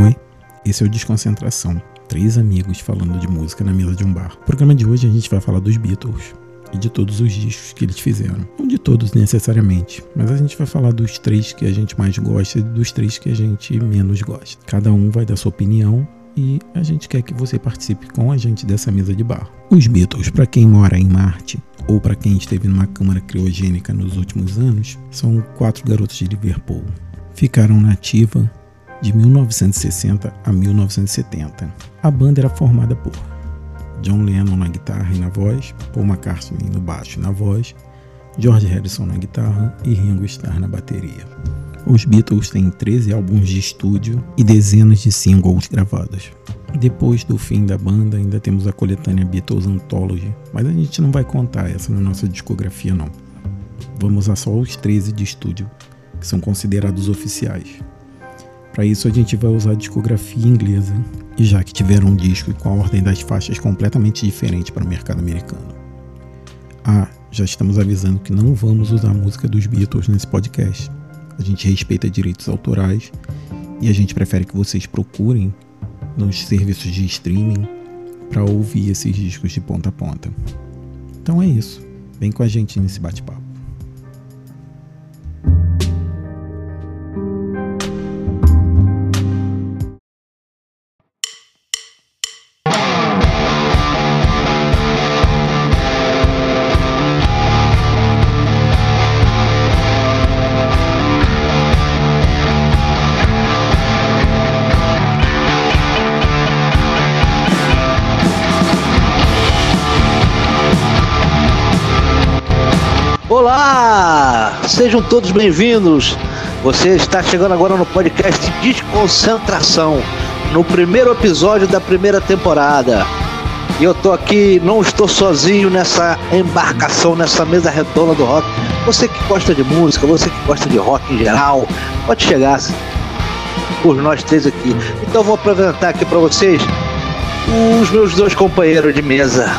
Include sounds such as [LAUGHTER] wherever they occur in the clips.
Oi, esse é o Desconcentração. Três amigos falando de música na mesa de um bar. No programa de hoje a gente vai falar dos Beatles e de todos os discos que eles fizeram. Não de todos necessariamente, mas a gente vai falar dos três que a gente mais gosta e dos três que a gente menos gosta. Cada um vai dar sua opinião e a gente quer que você participe com a gente dessa mesa de bar. Os Beatles, para quem mora em Marte ou para quem esteve numa câmara criogênica nos últimos anos, são quatro garotos de Liverpool. Ficaram na de 1960 a 1970. A banda era formada por John Lennon na guitarra e na voz, Paul McCartney no baixo e na voz, George Harrison na guitarra e Ringo Starr na bateria. Os Beatles têm 13 álbuns de estúdio e dezenas de singles gravados. Depois do fim da banda, ainda temos a coletânea Beatles Anthology, mas a gente não vai contar essa na nossa discografia não. Vamos a só os 13 de estúdio, que são considerados oficiais. Para isso a gente vai usar a discografia inglesa, e já que tiveram um disco com a ordem das faixas completamente diferente para o mercado americano. Ah, já estamos avisando que não vamos usar música dos Beatles nesse podcast. A gente respeita direitos autorais e a gente prefere que vocês procurem nos serviços de streaming para ouvir esses discos de ponta a ponta. Então é isso. Vem com a gente nesse bate-papo. Sejam todos bem-vindos. Você está chegando agora no podcast Desconcentração, no primeiro episódio da primeira temporada. E eu tô aqui, não estou sozinho nessa embarcação, nessa mesa redonda do rock. Você que gosta de música, você que gosta de rock em geral, pode chegar por nós três aqui. Então vou apresentar aqui para vocês os meus dois companheiros de mesa.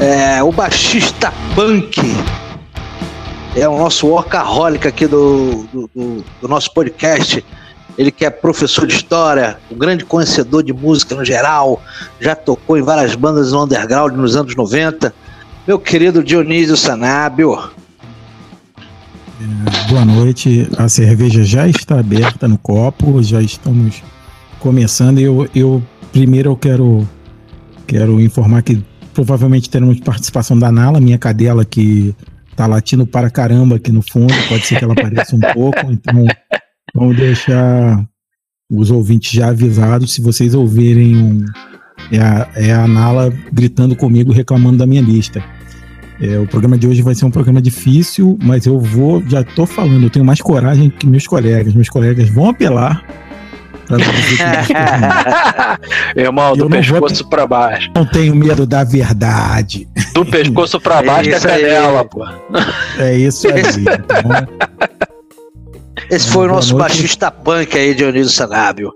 É, o baixista punk é o nosso workaholic aqui do, do, do, do nosso podcast. Ele que é professor de história, um grande conhecedor de música no geral, já tocou em várias bandas no underground nos anos 90. Meu querido Dionísio Sanábio. É, boa noite. A cerveja já está aberta no copo, já estamos começando. Eu, eu primeiro eu quero, quero informar que provavelmente teremos participação da Nala, minha cadela que tá latindo para caramba aqui no fundo, pode ser que ela apareça um pouco, então vamos deixar os ouvintes já avisados, se vocês ouvirem um, é, a, é a Nala gritando comigo, reclamando da minha lista. É, o programa de hoje vai ser um programa difícil, mas eu vou, já tô falando, eu tenho mais coragem que meus colegas. Meus colegas vão apelar [LAUGHS] Irmão, do pescoço vou... pra baixo. Não tenho medo da verdade. Do pescoço pra baixo é, é canela, pô. É isso aí. Então... Esse foi o nosso noite. baixista punk aí, Dionísio Sanábio.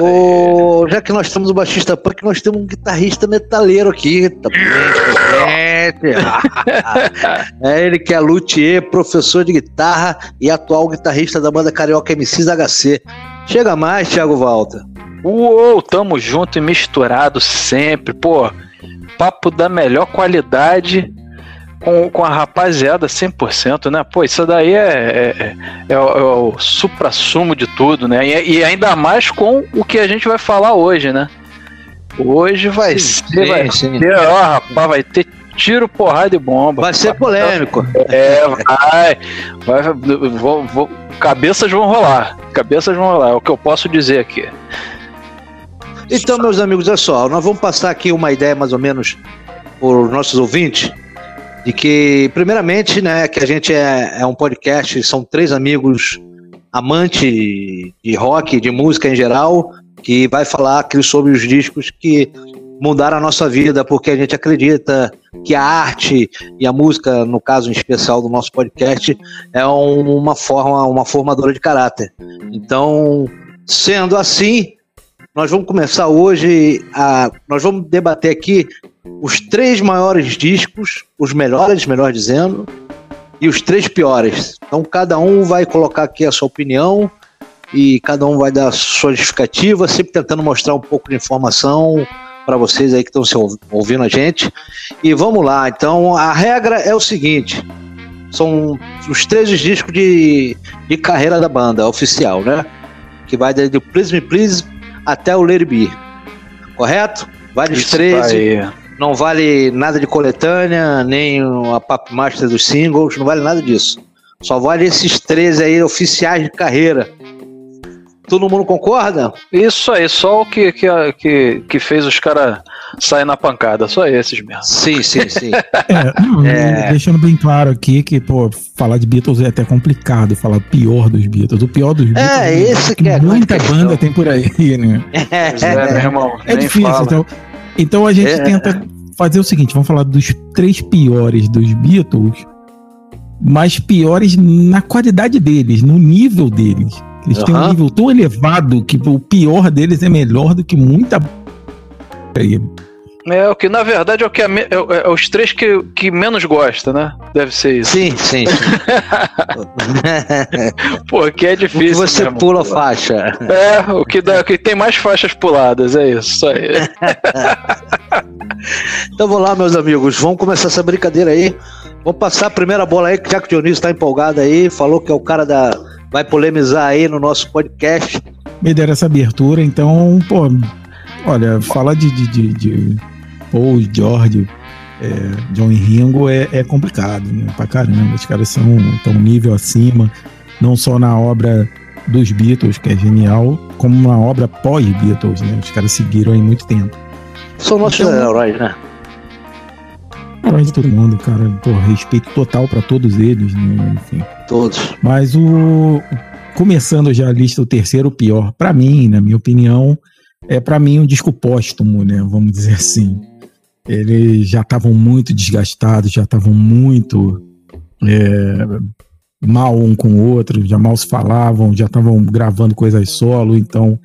Oh, já que nós temos o baixista punk, nós temos um guitarrista metaleiro aqui também. [LAUGHS] é ele que é luthier, professor de guitarra e atual guitarrista da banda Carioca MCs HC. Chega mais, Thiago Volta. Uou, tamo junto e misturado sempre, pô. Papo da melhor qualidade com, com a rapaziada 100%, né? Pô, isso daí é, é, é, é o, é o supra-sumo de tudo, né? E, e, ainda mais com o que a gente vai falar hoje, né? Hoje vai sim, ser, sim, vai sim. ter, ó, rapaz, vai ter tiro, porrada e bomba. Vai ser polêmico. É, vai. vai vou, vou, cabeças vão rolar. Cabeças vão rolar, é o que eu posso dizer aqui. Então, meus amigos, olha só, nós vamos passar aqui uma ideia mais ou menos para os nossos ouvintes de que, primeiramente, né, que a gente é, é um podcast, são três amigos amantes de rock, de música em geral, que vai falar aqui sobre os discos que mudaram a nossa vida, porque a gente acredita que a arte e a música, no caso em especial do nosso podcast, é uma forma, uma formadora de caráter. Então, sendo assim, nós vamos começar hoje a. Nós vamos debater aqui os três maiores discos, os melhores, melhor dizendo, e os três piores. Então cada um vai colocar aqui a sua opinião e cada um vai dar sua justificativa, sempre tentando mostrar um pouco de informação para vocês aí que estão ouvindo a gente. E vamos lá, então a regra é o seguinte: são os três discos de, de carreira da banda oficial, né? Que vai desde o Please Me Please até o Lady B. Correto? Vale os 13. Não vale nada de coletânea, nem a Pop Master dos singles, não vale nada disso. Só vale esses três aí oficiais de carreira. Todo mundo concorda? Isso aí, só o que, que, que, que fez os caras sair na pancada, só esses mesmo. Sim, sim, sim. [LAUGHS] é, não, é... Deixando bem claro aqui que, pô, falar de Beatles é até complicado, falar pior dos Beatles. O pior dos Beatles é, esse que, que é muita banda tem por aí, né? [LAUGHS] É, é, meu irmão, é difícil, fala. então. Então a gente é. tenta fazer o seguinte: vamos falar dos três piores dos Beatles, mas piores na qualidade deles, no nível deles. Eles uhum. têm um nível tão elevado que o pior deles é melhor do que muita. É, o que na verdade é o que é, é, é, os três que, que menos gosta, né? Deve ser isso. Sim, sim. sim. [LAUGHS] Pô, que é difícil. O que você mesmo, pula faixa. É, o que, dá, o que tem mais faixas puladas, é isso, isso aí. [LAUGHS] então vamos lá, meus amigos, vamos começar essa brincadeira aí. Vamos passar a primeira bola aí, já que o Dionísio está empolgado aí, falou que é o cara da. Vai polemizar aí no nosso podcast. Me deram essa abertura, então, pô, olha, fala de, de, de, de Paul, George, é, John e Ringo é, é, complicado, né? Pra caramba. Os caras são tão nível acima, não só na obra dos Beatles, que é genial, como na obra pós-Beatles, né? Os caras seguiram aí muito tempo. São nossos então, heróis, né? De todo mundo, cara. Pô, respeito total para todos eles, né? Enfim. Todos. Mas o. Começando já a lista, o terceiro pior, para mim, na minha opinião, é para mim um disco póstumo, né? Vamos dizer assim. Eles já estavam muito desgastados, já estavam muito é, mal um com o outro, já mal se falavam, já estavam gravando coisas solo, então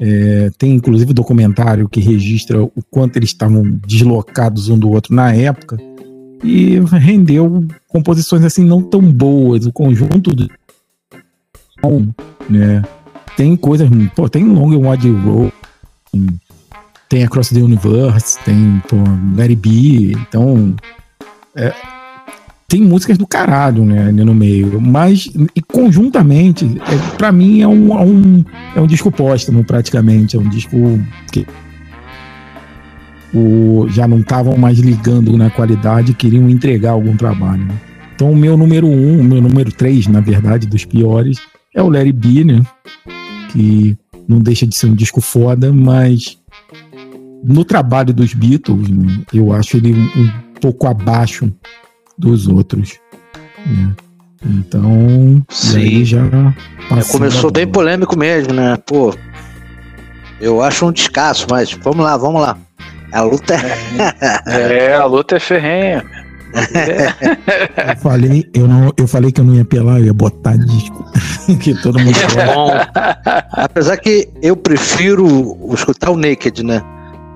é, tem inclusive documentário que registra o quanto eles estavam deslocados um do outro na época e rendeu composições assim não tão boas. O conjunto do, né? Tem coisas, pô, tem Long and Wide Road, tem Across the Universe, tem pô, Larry B, então é, tem músicas do caralho, né, no meio, mas conjuntamente, é, para mim é um, é um, é um disco póstumo praticamente, é um disco que o, já não estavam mais ligando na qualidade, queriam entregar algum trabalho. Né? Então o meu número um, o meu número três, na verdade, dos piores, é o Larry B, né, que não deixa de ser um disco foda, mas no trabalho dos Beatles, né, eu acho ele um, um, pouco abaixo dos outros. Né? Então, Sim. já é, começou bem polêmico mesmo, né? Pô, eu acho um descasso, mas vamos lá, vamos lá. A luta é, é [LAUGHS] a luta é ferrenha. eu falei, eu não, eu falei que eu não ia pelar, eu ia botar disco [LAUGHS] que todo mundo é bom. Apesar que eu prefiro escutar o Naked, né?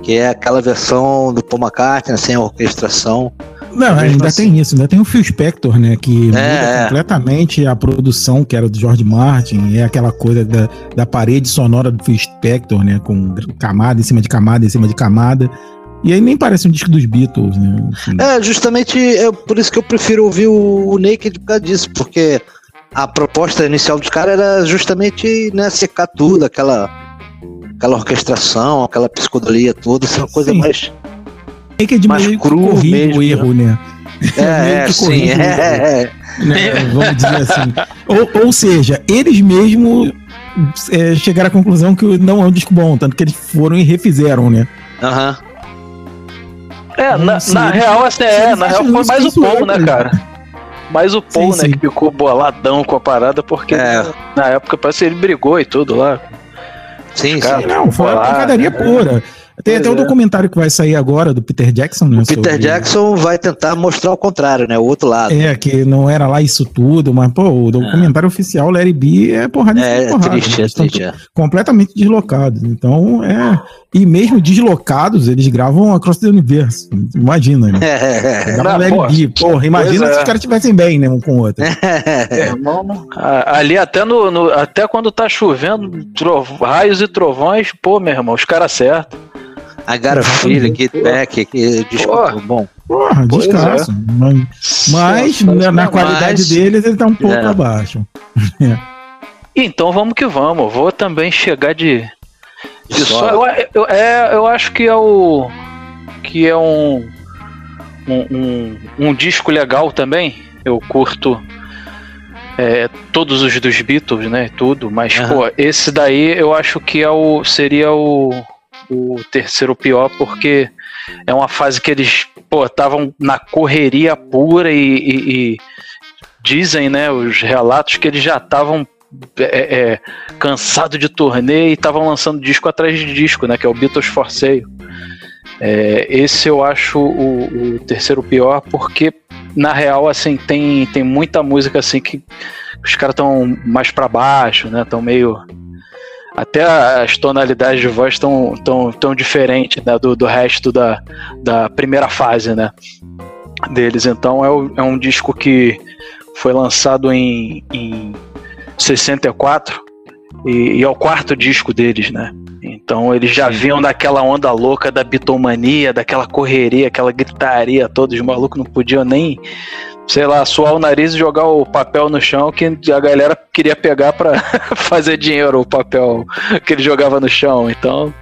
Que é aquela versão do Paul McCartney sem a orquestração. Não, ainda assim. tem isso, ainda tem o Phil Spector, né? Que é, muda é. completamente a produção que era do George Martin, é aquela coisa da, da parede sonora do Phil Spector, né? Com camada em cima de camada em cima de camada. E aí nem parece um disco dos Beatles, né? Assim. É, justamente é por isso que eu prefiro ouvir o, o Naked por causa disso, porque a proposta inicial dos caras era justamente né, secar tudo, aquela, aquela orquestração, aquela psicodelia toda, essa coisa Sim. mais. Naked mais meio cru mesmo. o erro, né? É, [LAUGHS] é sim, é, é. Né? Vamos dizer assim. ou, ou seja, eles mesmos é, chegaram à conclusão que não é um disco bom, tanto que eles foram e refizeram, né? Aham. É, na, na real, assim, é, na real foi mais o Paul, né, cara? Mais o Paul, sim, né, sim. que ficou boladão com a parada, porque é. na época parece que ele brigou e tudo lá. Sim, cara, sim. Não, foi uma pancadaria pura. Tem pois até o um é. documentário que vai sair agora do Peter Jackson, né? O Peter sobre... Jackson vai tentar mostrar o contrário, né? O outro lado. É, que não era lá isso tudo, mas, pô, o documentário é. oficial, Larry B, é porrada É, é porrada, triste, é triste. É. Completamente deslocados. Então, é. E mesmo deslocados, eles gravam Across the Universe. Imagina, né? [LAUGHS] É, não, Larry porra, B. Porra, imagina se os caras estivessem bem, né? Um com o outro. [LAUGHS] É, ali até, no, no, até quando tá chovendo, raios e trovões, pô, meu irmão, os caras acertam. I got a feeling, get back, que desculpa, bom. Porra, descasso. É. Mas, mas na, na qualidade mas, deles ele tá um pouco é. abaixo. [LAUGHS] Então vamos que vamos. Vou também chegar de. de só. Eu, eu, é, eu acho que é o. Que é um. Um, um, um disco legal também. Eu curto é, todos os dos Beatles, né? Tudo, mas uhum. pô, esse daí eu acho que é o, seria o, o terceiro pior, porque é uma fase que eles estavam na correria pura e, e, e, dizem, né, os relatos que eles já estavam é, é, cansados de turnê e estavam lançando disco atrás de disco, né, que é o Beatles for Sale. É, esse eu acho o, o, terceiro pior porque na real assim tem, tem muita música assim que os caras estão mais para baixo, né? Estão meio até as tonalidades de voz estão tão, tão diferentes né, do, do resto da, da primeira fase né, deles. Então é, o, é um disco que foi lançado em, em 64 e, e, é o quarto disco deles, né? Então eles já vinham daquela onda louca da bitomania, daquela correria, aquela gritaria todos os malucos não podiam nem sei lá, suar o nariz e jogar o papel no chão que a galera queria pegar para [LAUGHS] fazer dinheiro, o papel que ele jogava no chão. Então,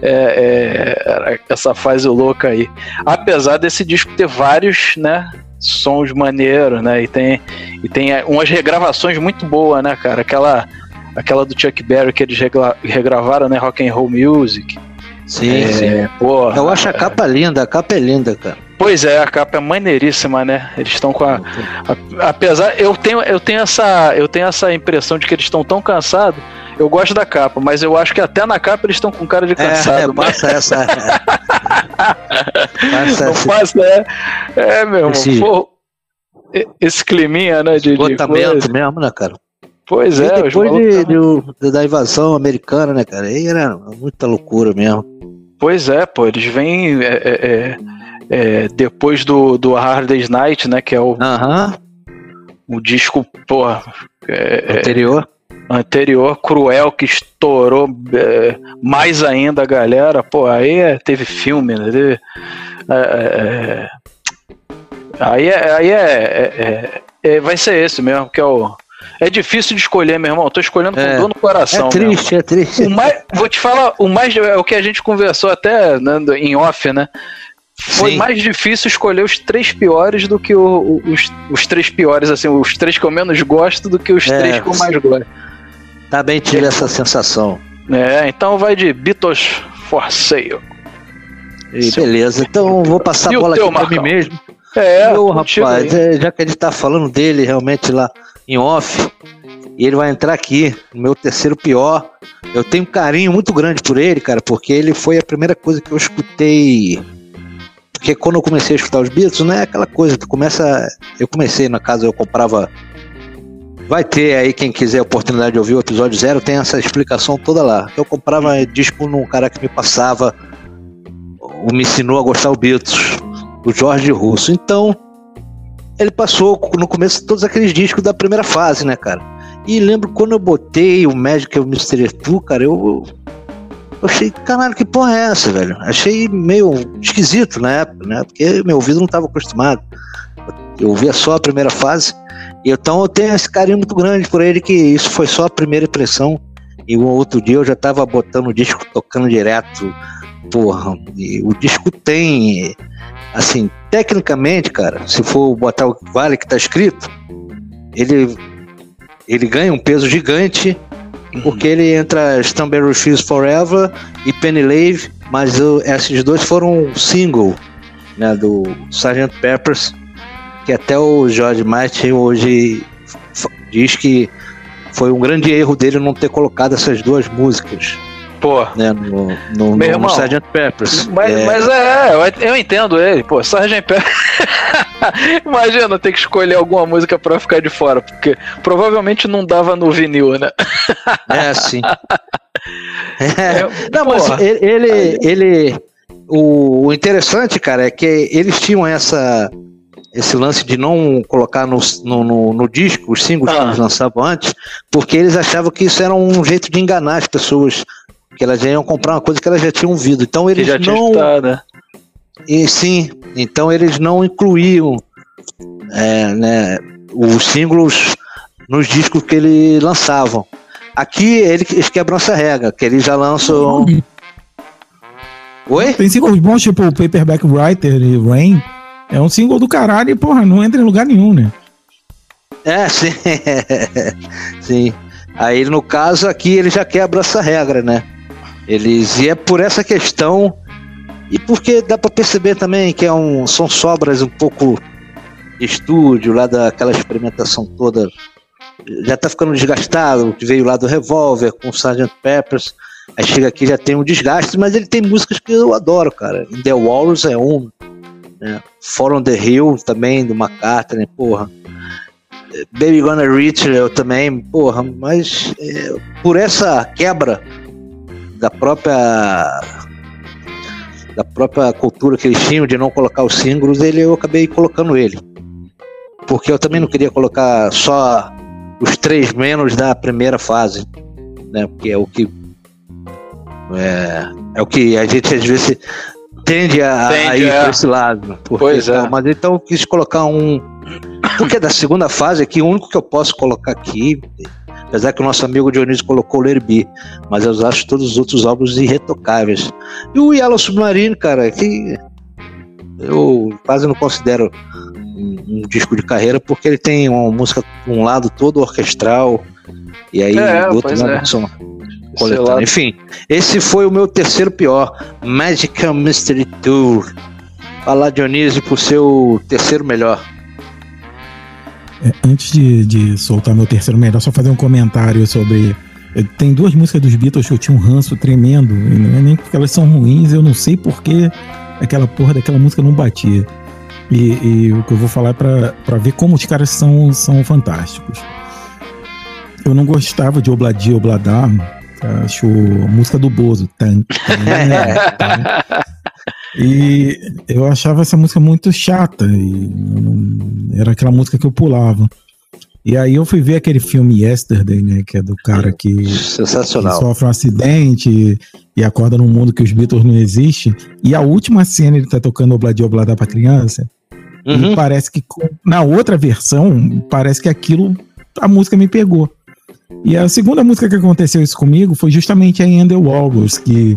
é, é, essa fase louca aí. Apesar desse disco ter vários, né? Sons maneiros, né? E tem, e tem umas regravações muito boas, né, cara? Aquela, aquela do Chuck Berry que eles regravaram, né? Rock and Roll Music. Sim, é, sim. Porra, Eu acho a capa linda, a capa é linda, cara. Pois é, a capa é maneiríssima, né? Eles estão com a, a, apesar eu tenho eu tenho essa eu tenho essa impressão de que eles estão tão cansados. Eu gosto da capa, mas eu acho que até na capa eles estão com cara de é, cansado. É, é passa essa. [LAUGHS] passa Não passa, é, é meu esse, esse climinha, né? De, de mesmo, né, cara? Pois é. E depois de, de, da invasão americana, né, cara? Aí era muita loucura mesmo. Pois é, pô, eles vêm. É, é, é é, depois do, do Hard Day's Night, né? Que é o, uh -huh. o disco, porra. É, é, anterior. Anterior, cruel, que estourou é, mais ainda a galera. Pô, aí é, teve filme, né? Teve, aí é, aí é, vai ser esse mesmo, que é o. É difícil de escolher, meu irmão. Eu tô escolhendo com é, dor no coração. É triste, é triste. O mais, vou te falar, o mais é o que a gente conversou até né, em off, né? Foi Sim. mais difícil escolher os três piores do que o, os, os três piores, assim, os três que eu menos gosto do que os é, três que eu mais gosto. Também tive é. essa sensação. É, então vai de Beatles for Sale. E beleza, então vou passar e a bola aqui para mim mesmo. É, Meu, rapaz, é, já que ele tá falando dele realmente lá em off, e ele vai entrar aqui, meu terceiro pior. Eu tenho um carinho muito grande por ele, cara, porque ele foi a primeira coisa que eu escutei porque quando eu comecei a escutar os Beatles, não é aquela coisa, tu começa. Eu comecei, na casa, eu comprava. Vai ter aí, quem quiser a oportunidade de ouvir o episódio zero, tem essa explicação toda lá. Eu comprava disco num cara que me passava, me ensinou a gostar do Beatles, o Jorge Russo. Então, ele passou no começo todos aqueles discos da primeira fase, né, cara? E lembro quando eu botei o Magic e o Mystery Tour, cara, eu achei, caralho, que porra é essa, velho? Achei meio esquisito na época, né? Porque meu ouvido não estava acostumado. Eu ouvia só a primeira fase. Então eu tenho esse carinho muito grande por ele, que isso foi só a primeira impressão. E um outro dia eu já tava botando o disco tocando direto. Porra, o disco tem. Assim, tecnicamente, cara, se for botar o vale que tá escrito, ele, ele ganha um peso gigante porque ele entra Stumberry Fields Forever e Penny Lave, mas esses dois foram um single né, do Sgt. Peppers, que até o George Martin hoje diz que foi um grande erro dele não ter colocado essas duas músicas. Pô. Né, no, no, no, irmão, no Sgt. Peppers. Mas É, mas é, eu, entendo ele, pô, Sgt. Pepper. [LAUGHS] [LAUGHS] Imagina ter que escolher alguma música pra ficar de fora, porque provavelmente não dava no vinil, né? É, sim. [LAUGHS] É, [LAUGHS] não, mas ele, ele, ele- o, interessante, cara, é que eles tinham essa esse lance de não colocar no, no, no- no disco os singles que Ah. eles lançavam antes, porque eles achavam que isso era um jeito de enganar as pessoas, que elas iam comprar uma coisa que elas já tinham ouvido. Então Que eles já tinha não escutado, né? E sim, então eles não incluíam é, né, os singles nos discos que eles lançavam. Aqui ele- eles quebram essa regra, que eles já lançam. Oi? Tem singles bons, tipo Paperback Writer e Rain. É um single do caralho e, porra, não entra em lugar nenhum, né? É, [LAUGHS] sim. sim. Aí no caso aqui ele já quebra essa regra, né? Eles e é por essa questão e porque dá pra perceber também que é um, são sobras um pouco de estúdio lá daquela experimentação toda. Já tá ficando desgastado, que veio lá do Revolver com o Sgt. Peppers. Aí chega aqui já tem um desgaste, mas ele tem músicas que eu adoro, cara. In The Walrus é um, né? For on the Hill também, do McCartney, porra. Baby Gonna Reach eu também, porra, mas é, por essa quebra da própria da própria cultura que eles tinham de não colocar os singles, ele eu acabei colocando ele. Porque eu também não queria colocar só os três menos da primeira fase, né? Porque é o que é, é o que a gente às vezes tende a, a Tende, ir é. para esse lado. Porque, Pois é. tal, Mas então eu quis colocar um porque da segunda fase aqui, o único que eu posso colocar aqui, apesar que o nosso amigo Dionísio colocou o Lerby, mas eu acho todos os outros álbuns irretocáveis. E o Yellow Submarine, cara, que eu quase não considero um, um disco de carreira, porque ele tem uma música um lado todo orquestral, e aí É, do outro lado é. lado- Enfim, esse foi o meu terceiro pior, Magical Mystery Tour. Fala Dionísio pro seu terceiro melhor. É, antes de, de soltar meu terceiro melhor, só fazer um comentário sobre. eh, Tem duas músicas dos Beatles que eu tinha um ranço tremendo, e não é nem porque elas são ruins, eu não sei porque aquela porra daquela música não batia. E, e o que eu vou falar é pra, pra ver como os caras são, são fantásticos. Eu não gostava de Obladi Obladar, acho a música do Bozo. Tan, tan, tan. [LAUGHS] E eu achava essa música muito chata. E era aquela música que eu pulava. E aí eu fui ver aquele filme Yesterday, né? Que é do cara que, que Sensacional. sofre um acidente e, e acorda num mundo que os Beatles não existem. E a última cena ele tá tocando Obladi Obladá pra criança. Uhum. E parece que na outra versão, parece que aquilo, a música me pegou. E a segunda música que aconteceu isso comigo foi justamente a End the Walrus, que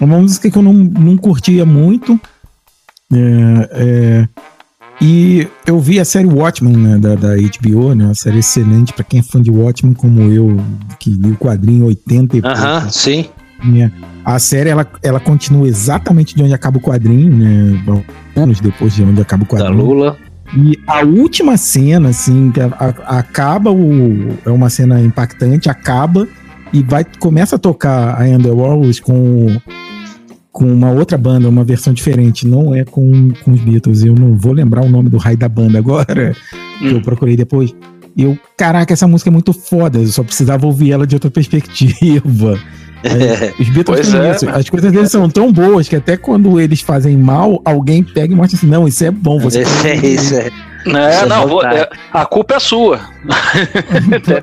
é uma música que eu não, não curtia muito. É, é, e eu vi a série Watchmen né, da, da HBO, né, uma série excelente para quem é fã de Watchmen, como eu, que li o quadrinho em 80 e Aham, pouco. sim. Né? A série ela, ela continua exatamente de onde acaba o quadrinho, né? bom, Anos depois de onde acaba o Da quadrinho. Lula. E a última cena, assim, que a- a- acaba o. É uma cena impactante, acaba e vai começa a tocar a Underworld com, com uma outra banda, uma versão diferente. Não é com, com os Beatles. Eu não vou lembrar o nome do raio da banda agora, que eu Hum. procurei depois. E eu, caraca, essa música é muito foda. Eu só precisava ouvir ela de outra [LAUGHS] perspectiva. É, os Beatles têm é, isso. As coisas deles são tão boas que até quando eles fazem mal, alguém pega e mostra assim: não, isso é bom. Você [LAUGHS] É, isso é. É, é não, vou- é, a culpa é sua. [LAUGHS]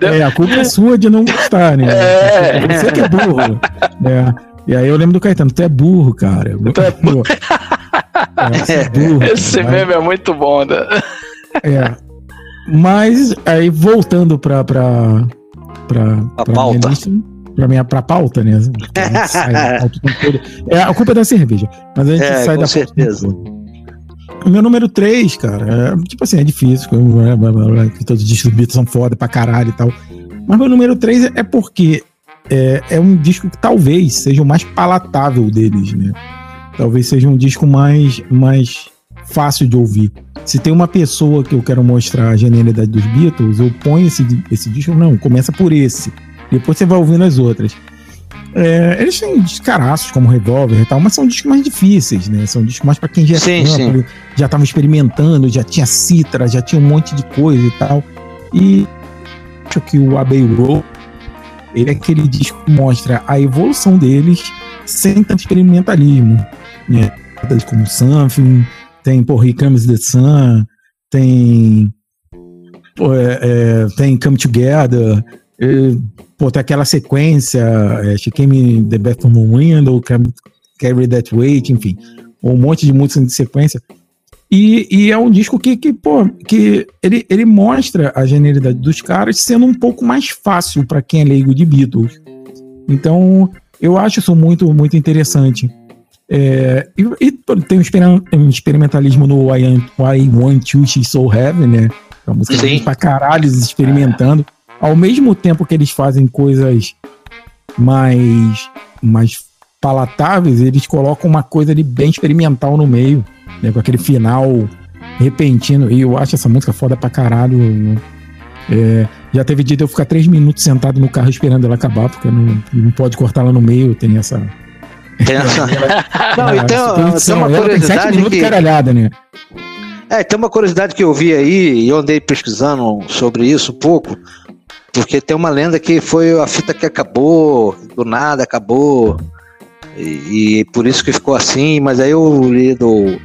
É, a culpa é sua de não gostar, né? É. Você que é burro. É. E aí eu lembro do Caetano, tu é burro, cara. Tu é [LAUGHS] burro. É, você é burro. Esse cara. meme é muito bom, né? É. Mas aí voltando pra. pra, pra, A pra pauta. Lista, pra minha pra pauta, né? A gente sai da pauta. É, a culpa é da cerveja. Mas a gente É, sai com da pauta o certeza. todo. O meu número 3, cara, é, tipo assim, é difícil. blá, blá, blá, que todos os discos do Beatles são foda pra caralho e tal. Mas meu número 3 é porque é, é um disco que talvez seja o mais palatável deles, né? Talvez seja um disco mais, mais fácil de ouvir. Se tem uma pessoa que eu quero mostrar a genialidade dos Beatles, eu ponho esse, esse disco, não, começa por esse. Depois você vai ouvindo as outras. É, eles têm descaraços como Revolver e tal, mas são discos mais difíceis, né? São discos mais para quem já sim, sim. já estava experimentando, já tinha citra, já tinha um monte de coisa e tal. E acho que o Abbey Road ele é aquele disco que mostra a evolução deles sem tanto experimentalismo, né? Como Something, tem por Comes the Sun, tem é, é, tem Come Together, pô, tem aquela sequência, é, She Came the from the Window, Carry That Weight, enfim, um monte de músicas de sequência. E, e, é um disco que, que, pô, que ele, ele mostra a genialidade dos caras sendo um pouco mais fácil para quem é leigo de Beatles. Então, eu acho isso muito, muito interessante. É, e, e, tem um, experimentalismo no I, I Want You, She's So Heavy, né? É uma música Sim. pra caralho experimentando. Ao mesmo tempo que eles fazem coisas mais, mais palatáveis, eles colocam uma coisa ali bem experimental no meio, né? Com aquele final repentino. E eu acho essa música foda pra caralho. Né? É, já teve dia de eu ficar três minutos sentado no carro esperando ela acabar, porque não, não pode cortar ela no meio, tem essa tem [LAUGHS] essa... Não, e tem, uma curiosidade tem que... caralhada, né? É, tem uma curiosidade que eu vi aí, e eu andei pesquisando sobre isso um pouco, porque tem uma lenda que foi a fita que acabou, do nada acabou, e, e por isso que ficou assim, mas aí eu li do.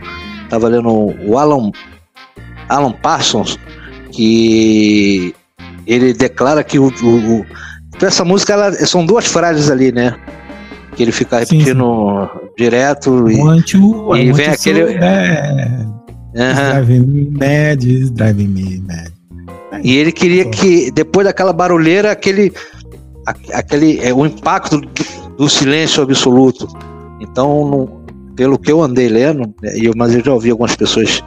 Tava lendo o Alan, Alan Parsons, que ele declara que o, o, o essa música ela, são duas frases ali, né? que ele fica repetindo sim, sim. direto e, you, e vem aquele Driving me mad, driving me mad. E ele queria que depois daquela barulheira aquele aquele é, o impacto do, do silêncio absoluto. Então, pelo que eu andei lendo, né, e eu, mas eu já ouvi algumas pessoas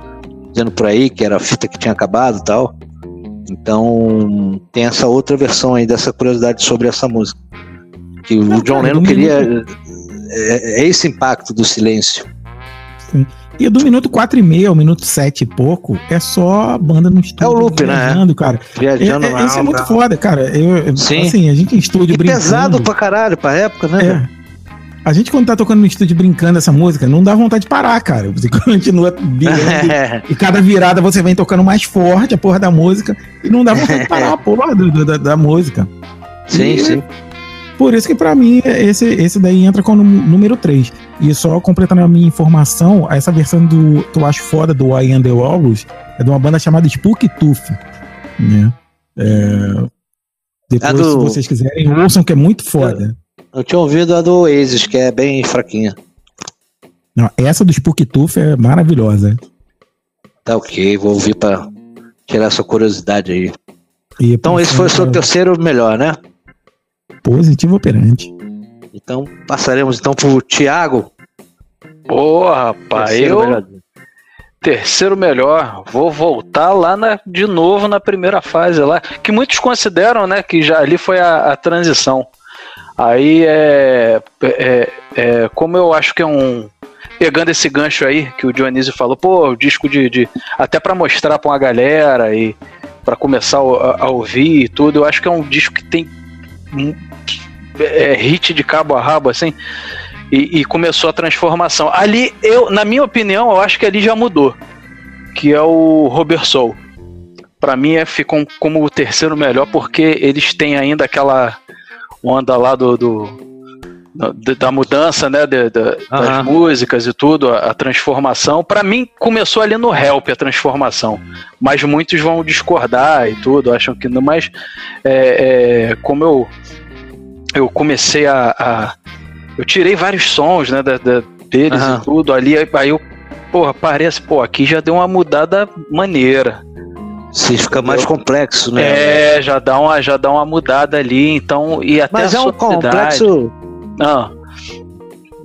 dizendo por aí que era a fita que tinha acabado e tal. Então, tem essa outra versão aí dessa curiosidade sobre essa música que o John Lennon queria é, é, esse impacto do silêncio. E do minuto 4 e meio ao minuto 7 e pouco, é só a banda no estúdio. É o loop, né? viajando, né? cara. Viajando é, é, Isso é muito foda, cara. Eu, Sim. Assim, a gente em estúdio e brincando. pesado pra caralho, pra época, né? É. A gente, quando tá tocando no estúdio brincando essa música, não dá vontade de parar, cara. Você [LAUGHS] continua virando [LAUGHS] e cada virada você vem tocando mais forte a porra da música e não dá vontade de parar [LAUGHS] a porra do, da, da música. Sim, e, sim. Por isso que para mim esse, esse daí entra como número 3. E só completando a minha informação, essa versão do que eu acho foda do I Am The Walrus é de uma banda chamada Spook Tooth. Né? É, depois, do... se vocês quiserem, ouçam que é muito foda. Eu, eu tinha ouvido a do Oasis, que é bem fraquinha. Não, essa do Spook Tooth é maravilhosa. Tá ok, vou ouvir pra tirar essa curiosidade aí. E, então esse foi o seu terceiro melhor, né? Positivo operante. Então passaremos então pro Thiago. Porra, rapaz, terceiro eu melhor. terceiro melhor. Vou voltar lá na, de novo na primeira fase lá, que muitos consideram, né, que já ali foi a, a transição. Aí é, é, é, como eu acho que é um pegando esse gancho aí que o Dionísio falou, pô, o disco de, de até para mostrar para uma galera e para começar a, a, ouvir e tudo, eu acho que é um disco que tem é, hit de cabo a rabo, assim, e, e, começou a transformação. Ali, eu, na minha opinião, eu acho que ali já mudou, que é o Robert Soul. Para mim, é, ficou como o terceiro melhor, porque eles têm ainda aquela onda lá do, do da mudança, né, de, de, uhum. das músicas e tudo, a, a transformação. Para mim, começou ali no Help a transformação, mas muitos vão discordar e tudo, acham que não. Mas é, é, como eu eu comecei a, a, eu tirei vários sons, né, da, da deles uhum. e tudo ali, aí eu, porra, parece, pô, aqui já deu uma mudada maneira. Se fica mais complexo, né? É, já dá uma, já dá uma mudada ali, então e até Mas é um complexo. Ah.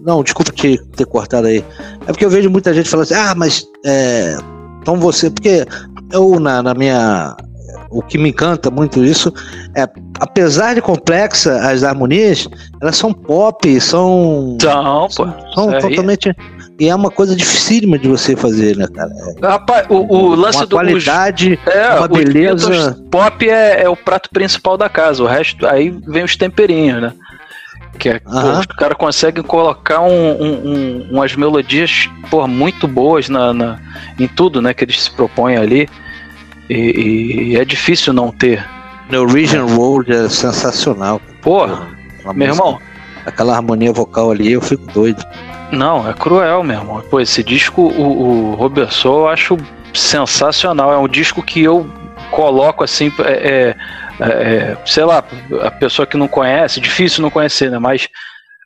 Não, desculpa te ter cortado aí. É porque eu vejo muita gente falando assim, ah, mas é, então você, porque eu na, na minha o que me encanta muito isso é, apesar de complexa as harmonias, elas são pop, são. São, pô. São, totalmente. E é uma coisa dificílima de você fazer, né, cara? Rapaz, o, o lance uma do. qualidade, é, uma beleza. Pop é, é o prato principal da casa, o resto, aí vem os temperinhos, né? Que é, pô, os caras conseguem colocar um, um, um, umas melodias pô, muito boas na, na, em tudo né, que eles se propõem ali. E, e é difícil não ter. Norwegian Road é sensacional. Porra, meu música, irmão. Aquela harmonia vocal ali, eu fico doido. Não, é cruel, meu irmão. Pô, esse disco, o, o Robertson, eu acho sensacional. É um disco que eu coloco assim, é, é, é, sei lá, a pessoa que não conhece, difícil não conhecer, né? Mas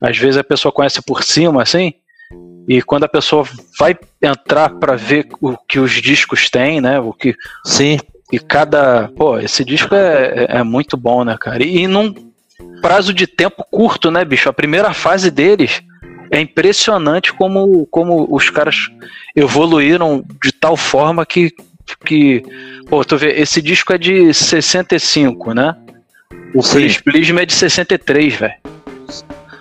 às vezes a pessoa conhece por cima, assim. E quando a pessoa vai entrar para ver o que os discos têm, né? O que. Sim. E cada. Pô, esse disco é, é muito bom, né, cara? E, e num prazo de tempo curto, né, bicho? A primeira fase deles é impressionante como, como os caras evoluíram de tal forma que. que pô, tu vê, esse disco é de 65, né? O Please Please é de 63, velho.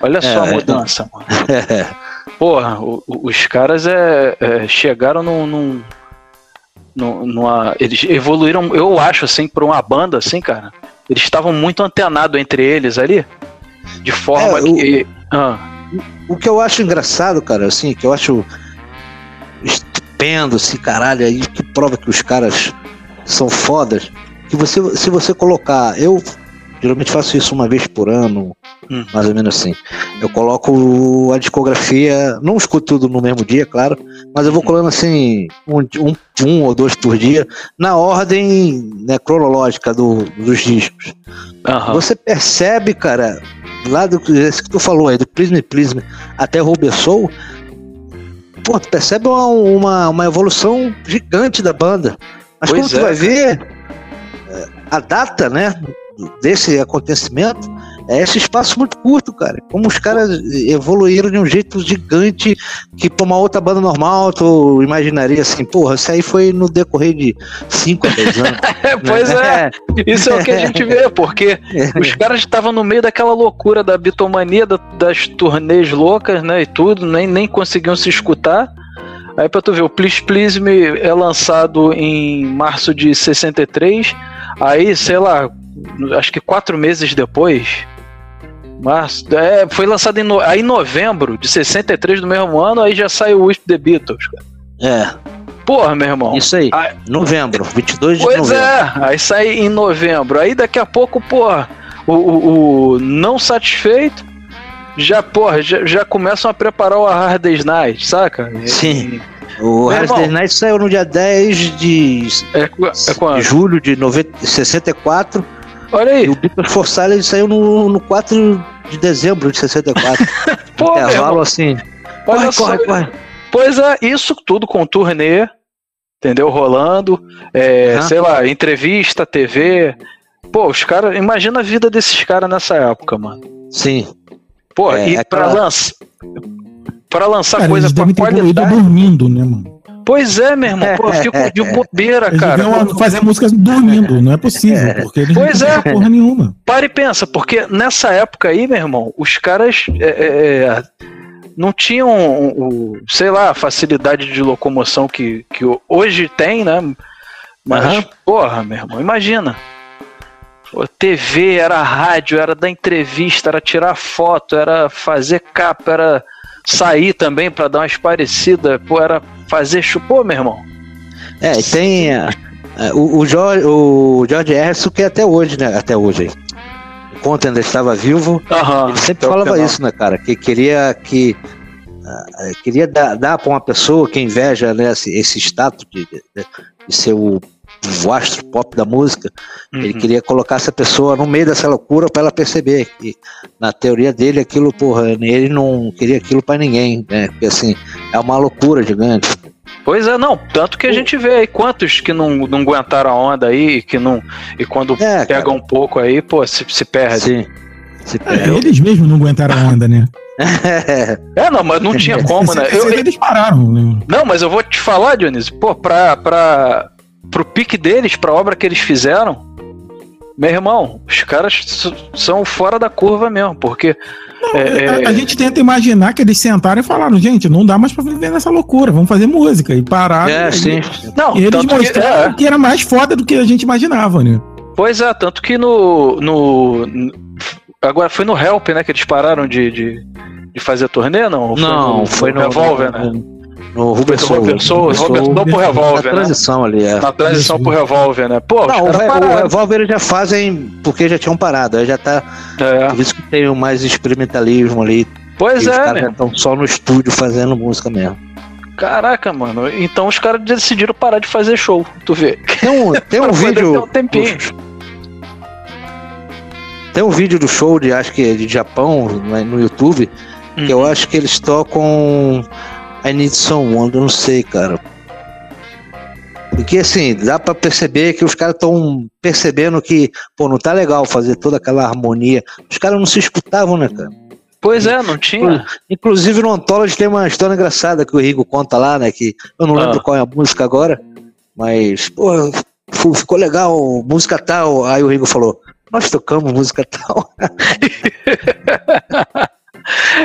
Olha só a é, mudança, mano. [LAUGHS] Porra, o, os caras é, é chegaram num, num, numa. Eles evoluíram, eu acho, assim, pra uma banda, assim, cara. Eles estavam muito antenados entre eles ali. De forma é, que. O, ah. o que eu acho engraçado, cara, assim, que eu acho estupendo, assim, caralho, aí que prova que os caras são fodas. Que você, se você colocar. Eu Geralmente faço isso uma vez por ano, hum. mais ou menos assim. Eu coloco a discografia, não escuto tudo no mesmo dia, claro, mas eu vou colando assim, um, um, um ou dois por dia, na ordem né, cronológica do, dos discos. Uhum. Você percebe, cara, lá do que tu falou aí, do Prism Prism até Rubber Soul, pô, tu percebe uma, uma, uma evolução gigante da banda. Mas pois quando é, tu vai ver é, a data, né? desse acontecimento é esse espaço muito curto, cara. Como os caras evoluíram de um jeito gigante que pra uma outra banda normal tu imaginaria assim, porra, isso aí foi no decorrer de 5 a 10 anos. [LAUGHS] pois é, [LAUGHS] isso é o que a gente vê, porque os caras estavam no meio daquela loucura da bitomania, das turnês loucas, né, e tudo, nem, nem conseguiam se escutar. Aí pra tu ver, o Please Please Me é lançado em março de 63, aí, sei lá, acho que quatro meses depois, março, é, foi lançado em, no, aí em novembro de 63 do mesmo ano, aí já saiu o With the Beatles, cara. É. Porra, meu irmão. Isso aí, aí novembro, [LAUGHS] 22 de novembro. Pois é, aí sai em novembro. Aí daqui a pouco, porra, o, o, o não satisfeito, já, porra, já, já começam a preparar o Hard Day's Night, saca? Sim. E, o Hard Day's Night saiu no dia 10 de, é, é de julho de 90, 64 Olha aí. E o Beatles for Silent saiu no, no 4 de dezembro de 64. [LAUGHS] Pô, Intervalo assim. Corre, corre, corre. Pois é, isso tudo com turnê, entendeu? Rolando, é, sei lá, entrevista, TV. Pô, os caras. Imagina a vida desses caras nessa época, mano. Sim. Pô, é, e pra, aquela... lança, pra lançar cara, coisa com qualidade. dormindo, né, mano? Pois é, meu irmão. Pô, eu [LAUGHS] fico de bobeira, eles cara. fazer músicas dormindo, não é possível, é. porque eles pois não é. porra nenhuma. Para e pensa, porque nessa época aí, meu irmão, os caras é, é, é não tinham, o, sei lá, a facilidade de locomoção que, que hoje tem, né? Mas, uhum. porra, meu irmão, imagina. O TV, era rádio, era dar entrevista, era tirar foto, era fazer capa, era sair também para dar uma esparecida, pô, era fazer chupô, meu irmão. É, tem uh, o, o, George, o George Harrison que até hoje, né? Até hoje. Enquanto ainda estava vivo, uhum, ele sempre falava isso, né, cara? Que queria que uh, queria dar, dar para uma pessoa que inveja né, esse, esse status de, de, de ser o o astro pop da música, uhum. ele queria colocar essa pessoa no meio dessa loucura para ela perceber que, na teoria dele, aquilo, porra, ele não queria aquilo para ninguém, né? Porque assim, é uma loucura gigante. Pois é, não, tanto que a gente vê aí quantos que não, não aguentaram a onda aí, que não. E quando é, pega cara. um pouco aí, pô, se, se perde. Sim. Se perde. É, eles mesmos não aguentaram a onda, né? [LAUGHS] é, não, mas não tinha como, né? Eu, eles pararam, né? Não, mas eu vou te falar, Dionísio, pô, pra, pra, pro pique deles, pra obra que eles fizeram, meu irmão, os caras são fora da curva mesmo, porque. Não, é, a, a, é, gente tenta imaginar que eles sentaram e falaram, gente, não dá mais pra viver nessa loucura, vamos fazer música. E pararam. É, e, sim. Não, e eles mostraram que, é. que, era mais foda do que a gente imaginava, né? Pois é, tanto que no. no Agora foi no Help, né? Que eles pararam de, de, de fazer a turnê, não? Não, foi no, Revolver, no, né? No Rubber Soul. Rubber Soul, Rubber Soul pro Na Revolver, né? transição ali, é. Na transição pro Revolver, né? Pô, Não, o, o. Revolver eles já fazem porque já tinham parado, aí já tá. É. Por isso que tem o mais experimentalismo ali. Pois e os é, caras estão só no estúdio fazendo música mesmo. Caraca, mano. Então os caras decidiram parar de fazer show, tu vê. Tem um, [LAUGHS] tem um vídeo. um tempinho. Tem um vídeo do show de acho que é de Japão né, no YouTube, que Uhum. eu acho que eles tocam I Need Someone, eu não sei, cara. Porque assim, dá pra perceber que os caras estão percebendo que, pô, não tá legal fazer toda aquela harmonia. Os caras não se escutavam, né, cara? Pois é, não tinha. Inclusive no Anthology tem uma história engraçada que o Rigo conta lá, né? Que eu não lembro Ah. qual é a música agora, mas, pô, ficou legal, música tal. Aí o Rigo falou: Nós tocamos música tal. [LAUGHS]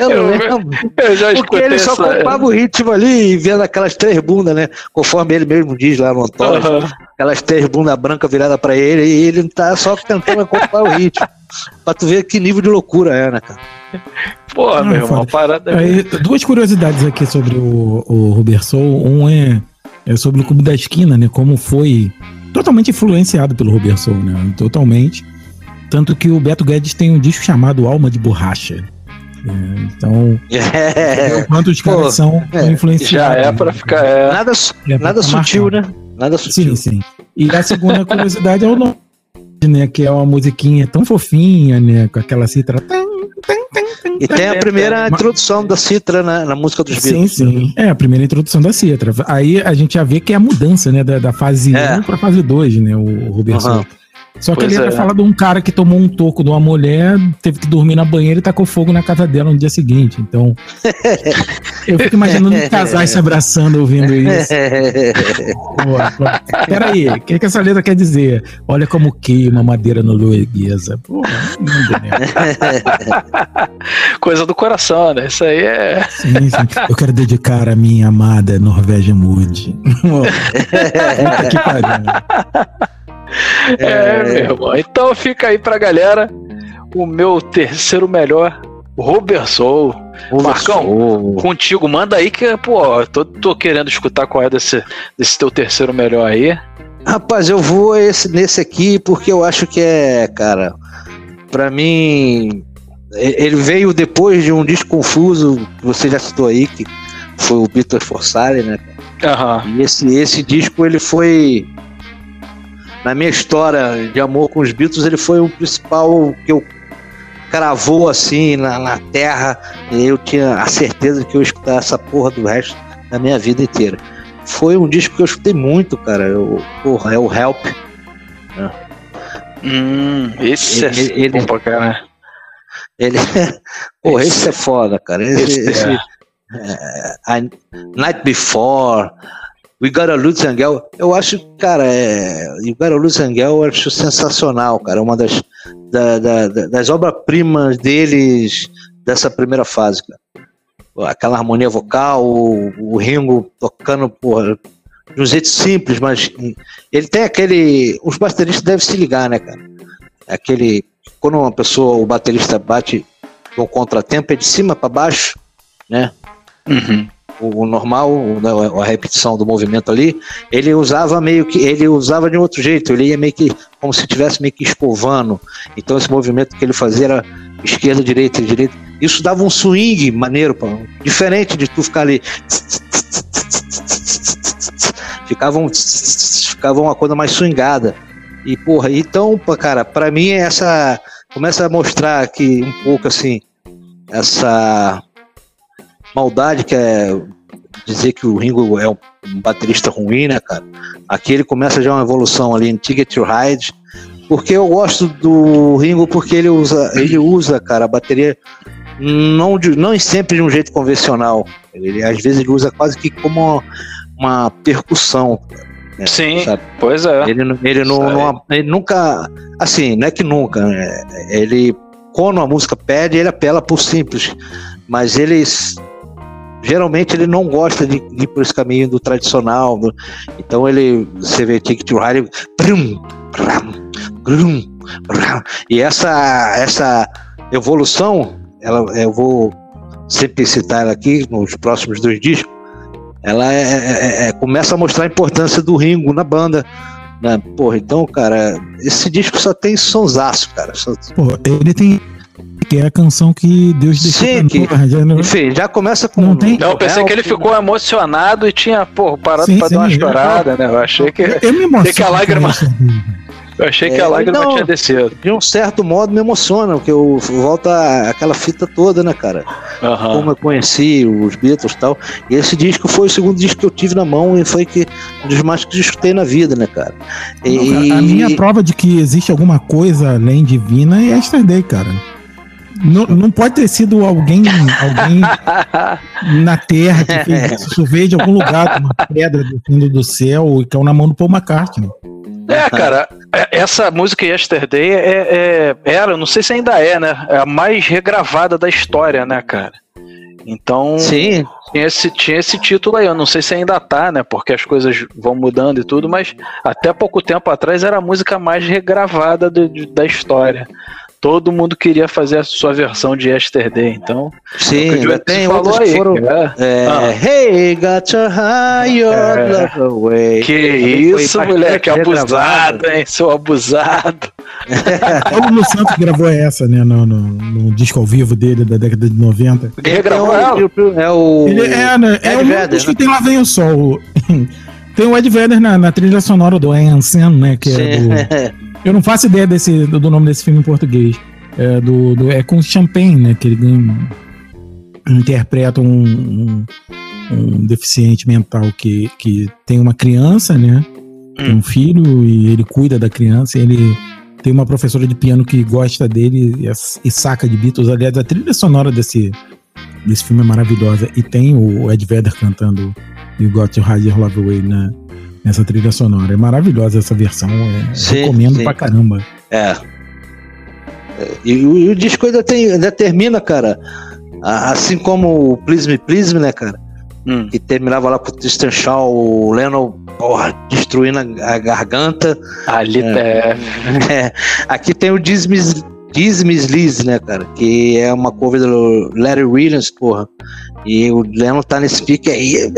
eu Eu- lembro. Eu já Porque ele só essa. comprava o ritmo ali e vendo aquelas três bundas, né? Conforme ele mesmo diz lá no Anthology, Aham. aquelas três bundas brancas viradas pra ele e ele tá só tentando acompanhar o ritmo. [LAUGHS] Pra tu ver que nível de loucura é, né, cara? Porra, Não, meu irmão, parada é. Aí, duas curiosidades aqui sobre o, o Rubber Soul. Um é, é sobre o Clube da Esquina, né? Como foi totalmente influenciado pelo Rubber Soul, né? Totalmente. Tanto que o Beto Guedes tem um disco chamado Alma de Borracha. É, então, [LAUGHS] É. o quanto os caras Pô, são é, influenciados. Já é pra ficar. É. Nada, É pra nada ficar sutil, marcado. né? Nada sutil. Sim, sim. E a segunda curiosidade é o nome, né? Que é uma musiquinha tão fofinha, né? Com aquela citra. E tem a primeira Mas- introdução da Citra na, na música dos Sim, Beatles. sim. É a primeira introdução da Citra. Aí a gente já vê que é a mudança, né? Da, da fase É. 1 pra fase 2, né? O Rubens. Aham. Só que Pois ele é. vai falar de um cara que tomou um toco de uma mulher, teve que dormir na banheira e tacou fogo na casa dela no dia seguinte. Então. eu fico imaginando casais se abraçando ouvindo isso. [LAUGHS] Peraí, o que, que essa letra quer dizer? Olha como queima madeira norueguesa. Porra, lindo, né? [LAUGHS] Coisa do coração, né? Isso aí é. Sim, sim. Eu quero dedicar a minha amada Norvégia Mood. [LAUGHS] Puta que pariu. É, meu irmão. Então fica aí pra galera o meu terceiro melhor, Robert Soul. Marcão. Contigo, manda aí que, pô, eu tô, tô querendo escutar qual é desse, desse teu terceiro melhor aí. Rapaz, eu vou esse, nesse aqui porque eu acho que é, cara, pra mim, ele veio depois de um disco confuso, que você já citou aí, que foi o Beatles for Sale, né? Aham. E esse, esse disco, ele foi, na minha história de amor com os Beatles, ele foi o principal que eu cravou assim na, na terra, e eu tinha a certeza de que eu ia escutar essa porra do resto da minha vida inteira. Foi um disco que eu escutei muito, cara. Eu, porra, é o Help. Hum, esse é Ele- ele- bom pra caralho. Ele, [LAUGHS] porra, esse é foda, cara. Esse, Esse é. esse- é, I- Night Before, We Gotta Lose Angel. Eu acho, cara, é, We Gotta Lose Angel eu acho sensacional, cara. Uma das, da- da- da- das obras-primas deles dessa primeira fase, cara. Aquela harmonia vocal, o, o Ringo tocando, porra, de um jeito simples, mas ele tem aquele. Os bateristas devem se ligar, né, cara? Aquele. Quando uma pessoa, o baterista bate com contratempo, é de cima para baixo, né? Uhum. O, o normal, o- né, a repetição do movimento ali, ele usava meio que, ele usava de um outro jeito, ele ia meio que, como se estivesse meio que escovando. Então esse movimento que ele fazia era esquerda, direita, direita. Isso dava um swing maneiro, pô, diferente de tu ficar ali. Ficava, um, ficava uma coisa mais swingada. E, porra, então, cara, pra mim essa. Começa a mostrar que um pouco assim, essa maldade que é dizer que o Ringo é um baterista ruim, né, cara? Aqui ele começa já uma evolução ali em Ticket to Ride, porque eu gosto do Ringo porque ele usa, ele usa, cara, a bateria não, de, não sempre de um jeito convencional. Ele às vezes ele usa quase que como uma, uma percussão. né, Sim, sabe? pois é. Ele, não- ele, não, não- ele nunca. Assim, não é que nunca. né? Ele, quando a música pede, ele apela por simples. Mas ele. Geralmente ele não gosta de ir por esse caminho do tradicional. do- então ele. Você vê Ticket to Ride. brum, brum, brum. E essa. essa evolução, ela, eu vou sempre citar ela aqui nos próximos dois discos, ela é, é, é, começa a mostrar a importância do Ringo na banda. Né? Porra, então, cara, esse disco só tem sonsaço, cara. Só... Porra, ele tem que é a canção que Deus deixou Sim, que, já não... Enfim, já começa com. Não, tem... não eu pensei que ele ficou emocionado e tinha, pô, parado sim, pra sim, dar uma chorada, né? Eu achei que. Eu me emociono. que a lágrima. Eu achei que a é, lágrima não, tinha descido. De um certo modo me emociona, porque eu volta aquela fita toda, né, cara? Uhum. Como eu conheci os Beatles e tal. E esse disco foi o segundo disco que eu tive na mão e foi que, um dos mais que eu escutei na vida, né, cara? E... a minha prova de que existe alguma coisa além divina é Yesterday, cara. Não, não pode ter sido alguém, alguém [LAUGHS] na Terra que fez isso. Isso veio de algum lugar, uma pedra do fundo do céu, que é na mão do Paul McCartney. É, cara, é, essa música Yesterday é, é, era, não sei se ainda é, né? É a mais regravada da história, né, cara? Então, Sim. Tinha, esse, tinha esse título aí. Eu não sei se ainda tá, né? Porque as coisas vão mudando e tudo, mas até pouco tempo atrás era a música mais regravada do, da história todo mundo queria fazer a sua versão de Yesterday, então. Sim, tem outros aí, que foram. É, é, ah. Hey, got your high, your é, love away. Que isso, moleque, abusado, hein, seu abusado. [LAUGHS] o Lulu Santos gravou essa, né, no, no, no, disco ao vivo dele da década de 90. Ele gravou ela? É o. Ele é, né, é o Vedder, disco né? que tem Lá Vem o Sol. [LAUGHS] tem o Ed Vedder na, na trilha sonora do Ian Sen, né, que Sim. é do. [LAUGHS] Eu não faço ideia desse, do nome desse filme em português. É, do, do, é com Champagne, né? Que ele interpreta um, um, um, deficiente mental que, que tem uma criança, né? Tem um filho e ele cuida da criança. Ele tem uma professora de piano que gosta dele e, e saca de Beatles. Aliás, a trilha sonora desse, desse filme é maravilhosa. E tem o Ed Vedder cantando You Got to Hide Your Love Away, né? Nessa trilha sonora. É maravilhosa essa versão, é, sim, recomendo sim. pra caramba. É. E, e, o disco ainda, tem, ainda termina, cara, assim como o Please Me, Please Me, né, cara? Hum. Que terminava lá com o Tristan Shaw, o Lennon, porra, destruindo a, a garganta. Ali é, [LAUGHS] é. Aqui tem o Dismiss, Dismiss Liz, né, cara? Que é uma cover do Larry Williams, porra. E o Lennon tá nesse pique aí.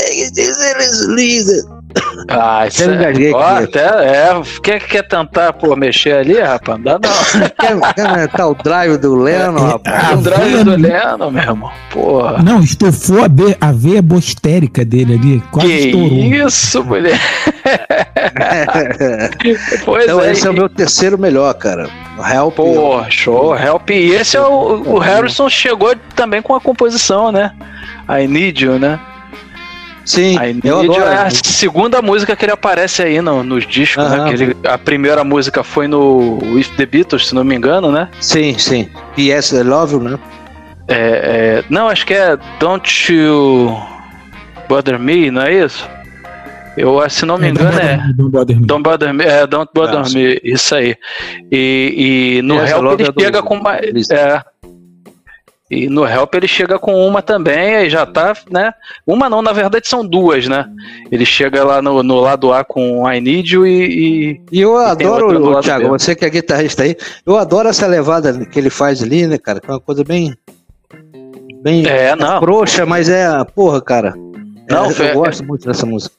Liz, ah, isso é, ó, até, é, quer, quer tentar pô, mexer ali, rapaz? Não dá não. [LAUGHS] quer, quer o drive do Leno, é, rapaz? o drive do Leno, meu irmão. Porra. Não, estufou a, be, a veia bostérica dele ali, quase que estourou. isso, mulher. [LAUGHS] pois então é, esse é o meu terceiro melhor, cara. Help. Pô, show, Help. E esse é o, o Harrison chegou também com a composição, né? I Need You, né? Sim, eu adoro. É a segunda música que ele aparece aí no, nos discos, né? Que ele, a primeira música foi no With the Beatles, se não me engano, né? Sim, sim. P.S. I Love You, né? É, é, não, acho que é Don't You Bother Me, não é isso? Eu, se não me é, engano, é. Don't Bother Me. Don't Bother Me, é, Don't Bother ah, Me, isso aí. E, e no Help ele chega com mais. É, e no Help ele chega com uma também, aí já tá, né? Uma não, na verdade são duas, né? Ele chega lá no, no lado A com I Need You e. E, eu e adoro, o Thiago, você que é guitarrista aí, eu adoro essa levada que ele faz ali, né, cara? Que é uma coisa bem. Bem é, não. frouxa, mas é. Porra, cara. Não, é, eu gosto muito dessa música.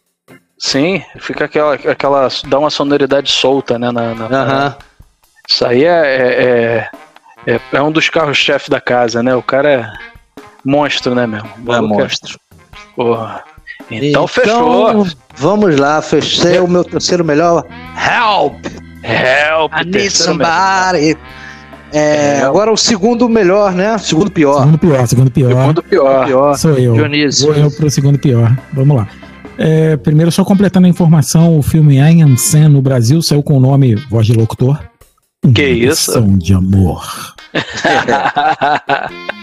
Sim, fica aquela, aquela. dá uma sonoridade solta, né? Na, na, uhum. Isso aí é, é, é é, é um dos carros-chefe da casa, né? O cara é monstro, né, mesmo? É monstro. Porra. Então, então, fechou. Vamos lá, fechei o meu terceiro melhor. Help! Help! I need somebody. É, agora o segundo melhor, né? Segundo pior. Segundo pior, segundo pior. Segundo pior. pior. Sou eu. Dionísio. Vou eu pro segundo pior. Vamos lá. É, primeiro, só completando a informação, o filme Am Sam no Brasil saiu com o nome Voz de Locutor. Que isso? de amor. [LAUGHS]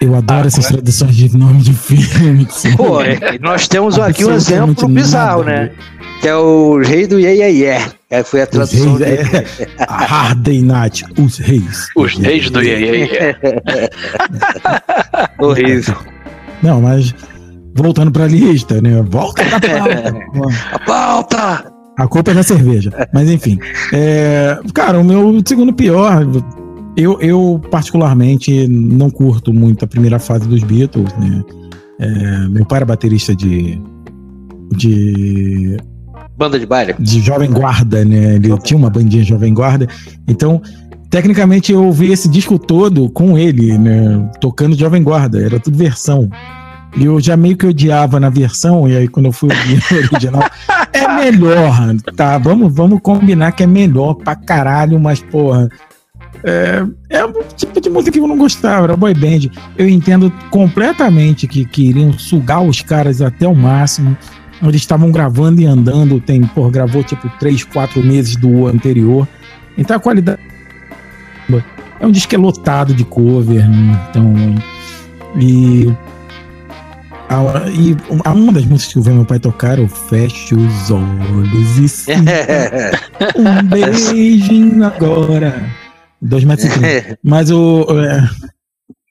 Eu adoro essas traduções de nome de filme. Pô, é, [LAUGHS] nós temos aqui um exemplo bizarro, né? Que é o Rei do Ye Ye Ye. É, foi a tradução reis, dele. É, a Hard Night, os reis. Os reis do Ye Ye Ye. [LAUGHS] Horrível. Não, mas voltando pra lista, né? Volta pra pauta. a pauta! A culpa é da cerveja. [LAUGHS] Mas enfim. É, cara, o meu segundo pior. eu, eu, particularmente, não curto muito a primeira fase dos Beatles, né? É, meu pai era baterista de. de. Banda de baile? De Jovem Guarda, né? Ele tinha uma bandinha Jovem Guarda. Então, tecnicamente, eu ouvi esse disco todo com ele, né? Tocando Jovem Guarda. Era tudo versão. E eu já meio que odiava na versão, e aí quando eu fui ouvir no [LAUGHS] original, é melhor, tá? Vamos, vamos combinar que é melhor pra caralho, mas, porra, é, é um tipo de música que eu não gostava, era boy band. Eu entendo completamente que queriam sugar os caras até o máximo. Eles estavam gravando e andando, tem, por gravou tipo 3, 4 meses do anterior. Então a qualidade. É um disco é lotado de cover, né? então. E. A, e uma das músicas que eu vi meu pai tocar, eu fecho os olhos e [LAUGHS] sinto um beijinho agora. 2 metros e [LAUGHS] Mas o. É,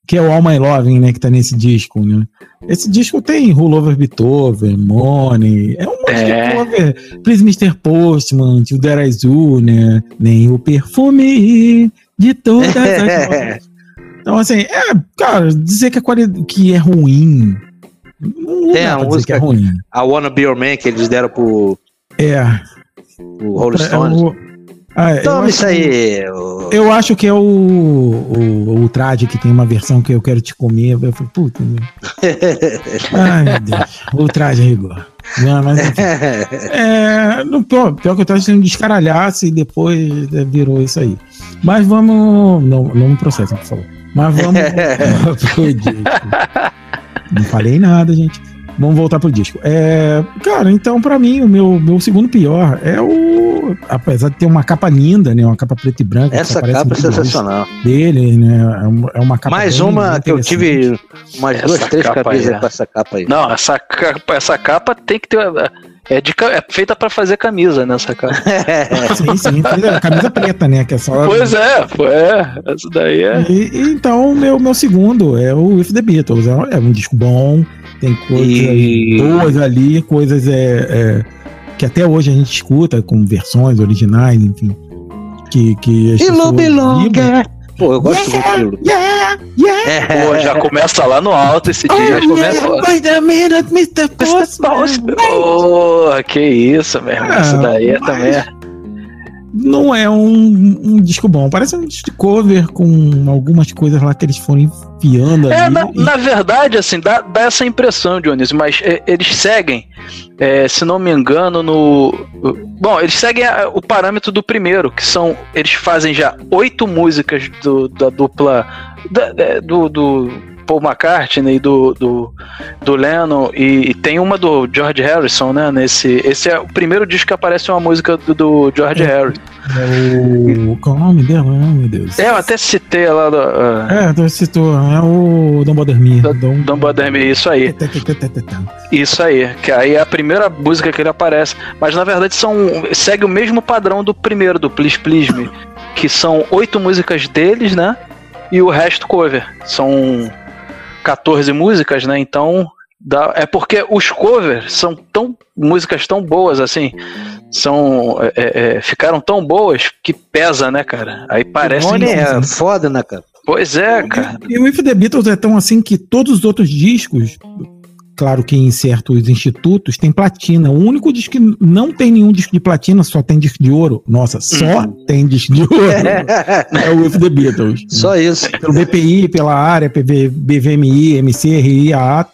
que é o All My Loving, né? Que tá nesse disco, né? Esse disco tem Rollover Beethoven, Money. É um monte é. de cover. Please Mr. Postman, To There Azul, né? Nem o perfume de todas as. [LAUGHS] então, assim, é, cara, dizer que, a qualidade, que é ruim. Não tem a música que é ruim. A Wanna Be Your Man que eles deram pro. É. O Rolling Stones. É, o, ah, Toma isso aí. Que, eu acho que é o, o, o Trad que tem uma versão que eu quero te comer. Eu falei, puta. Meu. [LAUGHS] Ai, meu Deus. O Trad rigor. Não, mas enfim. [LAUGHS] É, no, pior, pior que eu tava sendo descaralhaço e depois virou isso aí. Mas vamos. Não, não me processem, por favor. Mas vamos. [LAUGHS] não falei nada, gente. Vamos voltar pro disco. É, cara, então para mim o meu, meu segundo pior é o, apesar de ter uma capa linda, né, uma capa preta e branca. Essa capa é sensacional. Dele, né, é uma capa. Mais uma que eu tive umas duas, três camisas é. com essa capa aí. Não, essa capa, essa capa tem que ter é, de, é feita para fazer camisa nessa capa. [LAUGHS] sim, sim, camisa preta, né? Que é só. Pois é, é. Essa daí é. E, então, meu, meu segundo é o If the Beatles. É, é um disco bom, tem coisas e... boas ali, coisas é, é, que até hoje a gente escuta com versões originais, enfim. Que, que as Pô, eu gosto yeah, muito yeah, yeah. Pô, já começa lá no alto esse dia. Oh, começa lá. Wait a minute, Mr. Postman. Porra, que isso, meu irmão. Ah, isso daí é também não é um, um, disco bom. Parece um disco de cover com algumas coisas lá que eles foram enfiando é, ali. Na, e... na verdade, assim, dá, dá, essa impressão, Dionísio, mas é, eles seguem, é, se não me engano, no. Bom, eles seguem a, o parâmetro do primeiro, que são. Eles fazem já oito músicas do, da dupla. Da, do, do Paul McCartney do, do, do Lennon e, e, tem uma do George Harrison, né? Nesse, esse é o primeiro disco que aparece uma música do, do George é, Harrison. É o. Qual é o nome dela? Meu Deus. É, eu até citei lá. Do, uh... É, tu citou. É o Don't Bother Me. Don't, Don't Bother Me, isso aí. Isso aí. Que aí é a primeira música que ele aparece. Mas na verdade são. Segue o mesmo padrão do primeiro, do Please Please Me. Que são oito músicas deles, né? E o resto cover. São 14 músicas, né? Então dá, é porque os covers são tão músicas tão boas assim, são é, é, é ficaram tão boas que pesa, né, cara? Aí parece. O é foda, né, cara? Pois é, cara. E o If the Beatles é tão assim que todos os outros discos Claro que em certos institutos tem platina. O único disco que não tem nenhum disco de platina, só tem disco de ouro. Nossa, só uhum. tem disco de ouro. [LAUGHS] é o With the Beatles. Só isso. Pelo BPI, pela área, PV, BVMI, MCRI, AA,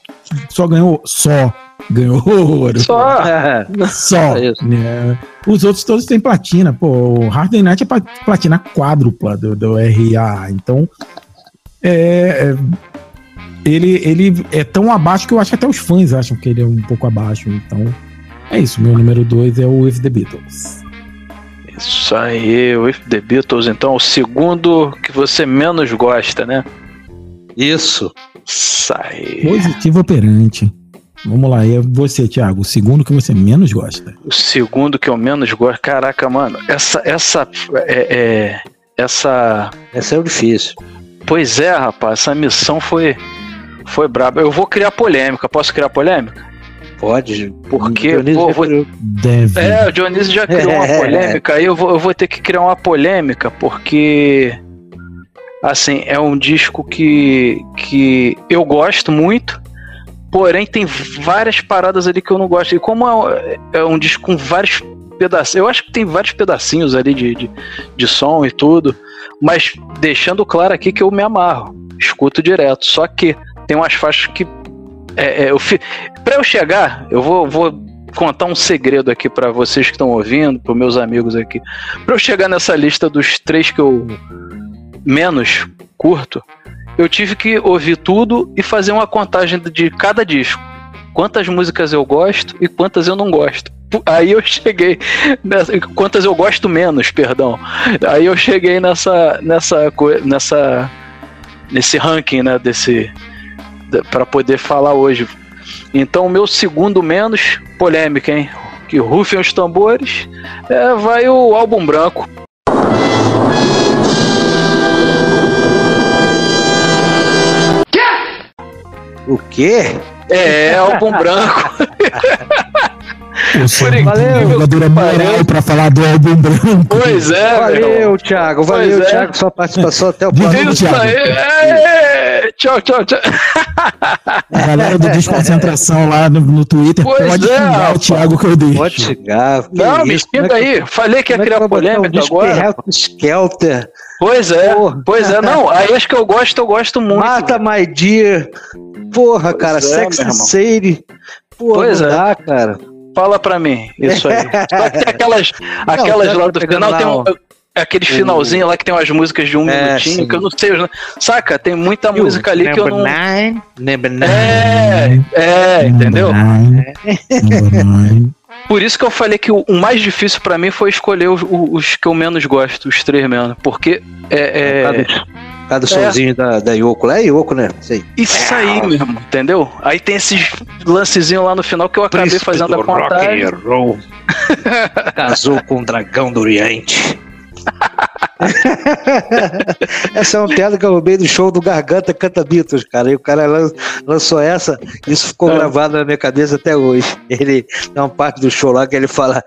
só ganhou. Só ganhou [LAUGHS] ouro. Só. [LAUGHS] Só. Né? Os outros todos têm platina. Pô, o Hard Night é platina quádrupla do, do RA. Então, é, é ele, ele é tão abaixo que eu acho que até os fãs acham que ele é um pouco abaixo. Então, é isso. Meu número 2 é o With the Beatles. Isso aí, With the Beatles. Então, o segundo que você menos gosta, né? Isso. Sai. Positivo operante. Vamos lá, é você, Thiago, o segundo que você menos gosta. O segundo que eu menos gosto, caraca, mano, essa, essa, é, é, essa... Essa é o difícil. Pois é, rapaz, essa missão foi, foi brabo. Eu vou criar polêmica. Posso criar polêmica? Pode. Porque. Pô, vou... Deve. É, o Dionísio já criou uma [LAUGHS] polêmica. Aí eu vou, eu vou ter que criar uma polêmica, porque. Assim, é um disco que, que eu gosto muito, porém tem várias paradas ali que eu não gosto. E como é, é um disco com vários pedacinhos, eu acho que tem vários pedacinhos ali de, de, de som e tudo, mas deixando claro aqui que eu me amarro, escuto direto. Só que tem umas faixas que. É, é, eu fi... Eu chegar, eu vou, vou contar um segredo aqui para vocês que estão ouvindo, para meus amigos aqui. Para eu chegar nessa lista dos três que eu menos curto, eu tive que ouvir tudo e fazer uma contagem de cada disco. Quantas músicas eu gosto e quantas eu não gosto. Aí eu cheguei nessa, quantas eu gosto menos, perdão. Aí eu cheguei nessa nessa nessa nesse ranking, né, desse para poder falar hoje. Então, o meu segundo menos polêmica, hein? Que rufem os tambores, é, vai o álbum branco. O quê? É, álbum branco. [LAUGHS] Por valeu, moral pra falar do álbum branco. Pois é, Valeu, Thiago. Valeu, pois é. Thiago, sua participação. Até o próximo. É, tchau, tchau, tchau. A galera do Desconcentração lá no, no Twitter pois pode é, xingar o Thiago que eu deixo. Pode xingar. Não, me xinga aí. Falei que ia criar é polêmica agora. Skelter. Pois é, Porra. pois é. Não, aí acho que eu gosto, eu gosto muito. Mata My Dear. Porra, cara. É, Sex and Sadie. Porra, pois é. Dá, cara. Fala pra mim, isso aí. [LAUGHS] Só que tem aquelas, aquelas lá do final, tem um, aqueles finalzinho lá que tem umas músicas de um é, minutinho, sim. que eu não sei. Saca? Tem muita you, música ali que eu não. Nine, number nine. É, é, entendeu? Nine, Por isso que eu falei que o, o mais difícil para mim foi escolher os, os, que eu menos gosto, os três menos. Porque é. é Cada somzinho é. da, da Yoko lá é Yoko, né? Sei. Isso aí mesmo, entendeu? Aí tem esses lancezinhos lá no final que eu acabei Príncipe fazendo a contagem. [LAUGHS] Casou com o dragão do Oriente. [LAUGHS] essa é uma piada que eu roubei do show do Garganta Canta Beatles, cara. E o cara lançou essa, isso ficou é. gravado na minha cabeça até hoje. Ele tem uma parte do show lá que ele fala.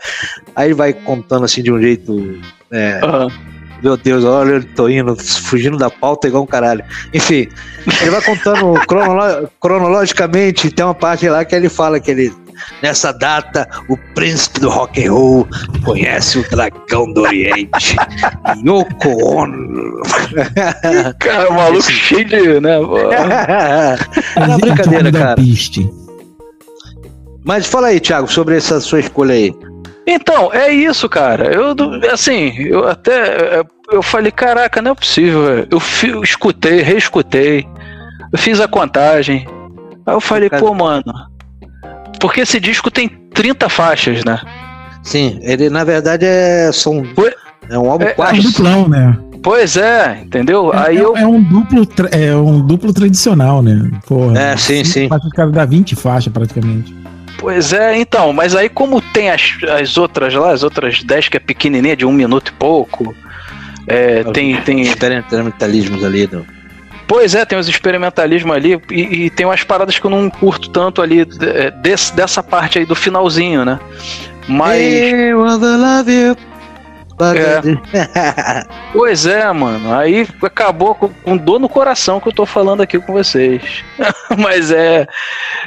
Aí ele vai contando assim de um jeito. É, uhum meu Deus, olha, eu tô indo, fugindo da pauta igual um caralho. Enfim, ele vai contando [LAUGHS] cronolo cronologicamente, tem uma parte lá que ele fala que ele Nessa data, o príncipe do rock and roll conhece o dragão do Oriente. [LAUGHS] Yoko Ono. [LAUGHS] Cara, o maluco Esse... cheio de, né? Não, brincadeira, cara. Mas fala aí, Thiago, sobre essa sua escolha aí. Então, é isso, cara. Eu, assim, eu até. Eu falei, caraca, não é possível. Eu, eu escutei, reescutei. Eu fiz a contagem. Aí eu falei, pô, mano. Porque esse disco tem 30 faixas, né? Sim, ele na verdade é. São, é um álbum é, quase. É um duplão, né? Pois é, entendeu? É, Aí é, eu... é um duplo é um duplo tradicional, né? Porra, é, sim, sim. Faixas, cara dá 20 faixas praticamente. Pois é, então, mas aí como tem as, as outras lá, as outras 10 que é pequenininha, de um minuto e pouco, é, tem, tem... Experimentalismos ali do... Pois é, tem os experimentalismos ali e, e, tem umas paradas que eu não curto tanto ali é, desse, dessa parte aí do finalzinho, né? Mas... Hey, love you. É. [LAUGHS] [LAUGHS] pois é, mano. Aí acabou com, com, dor no coração que eu tô falando aqui com vocês. [LAUGHS] Mas é,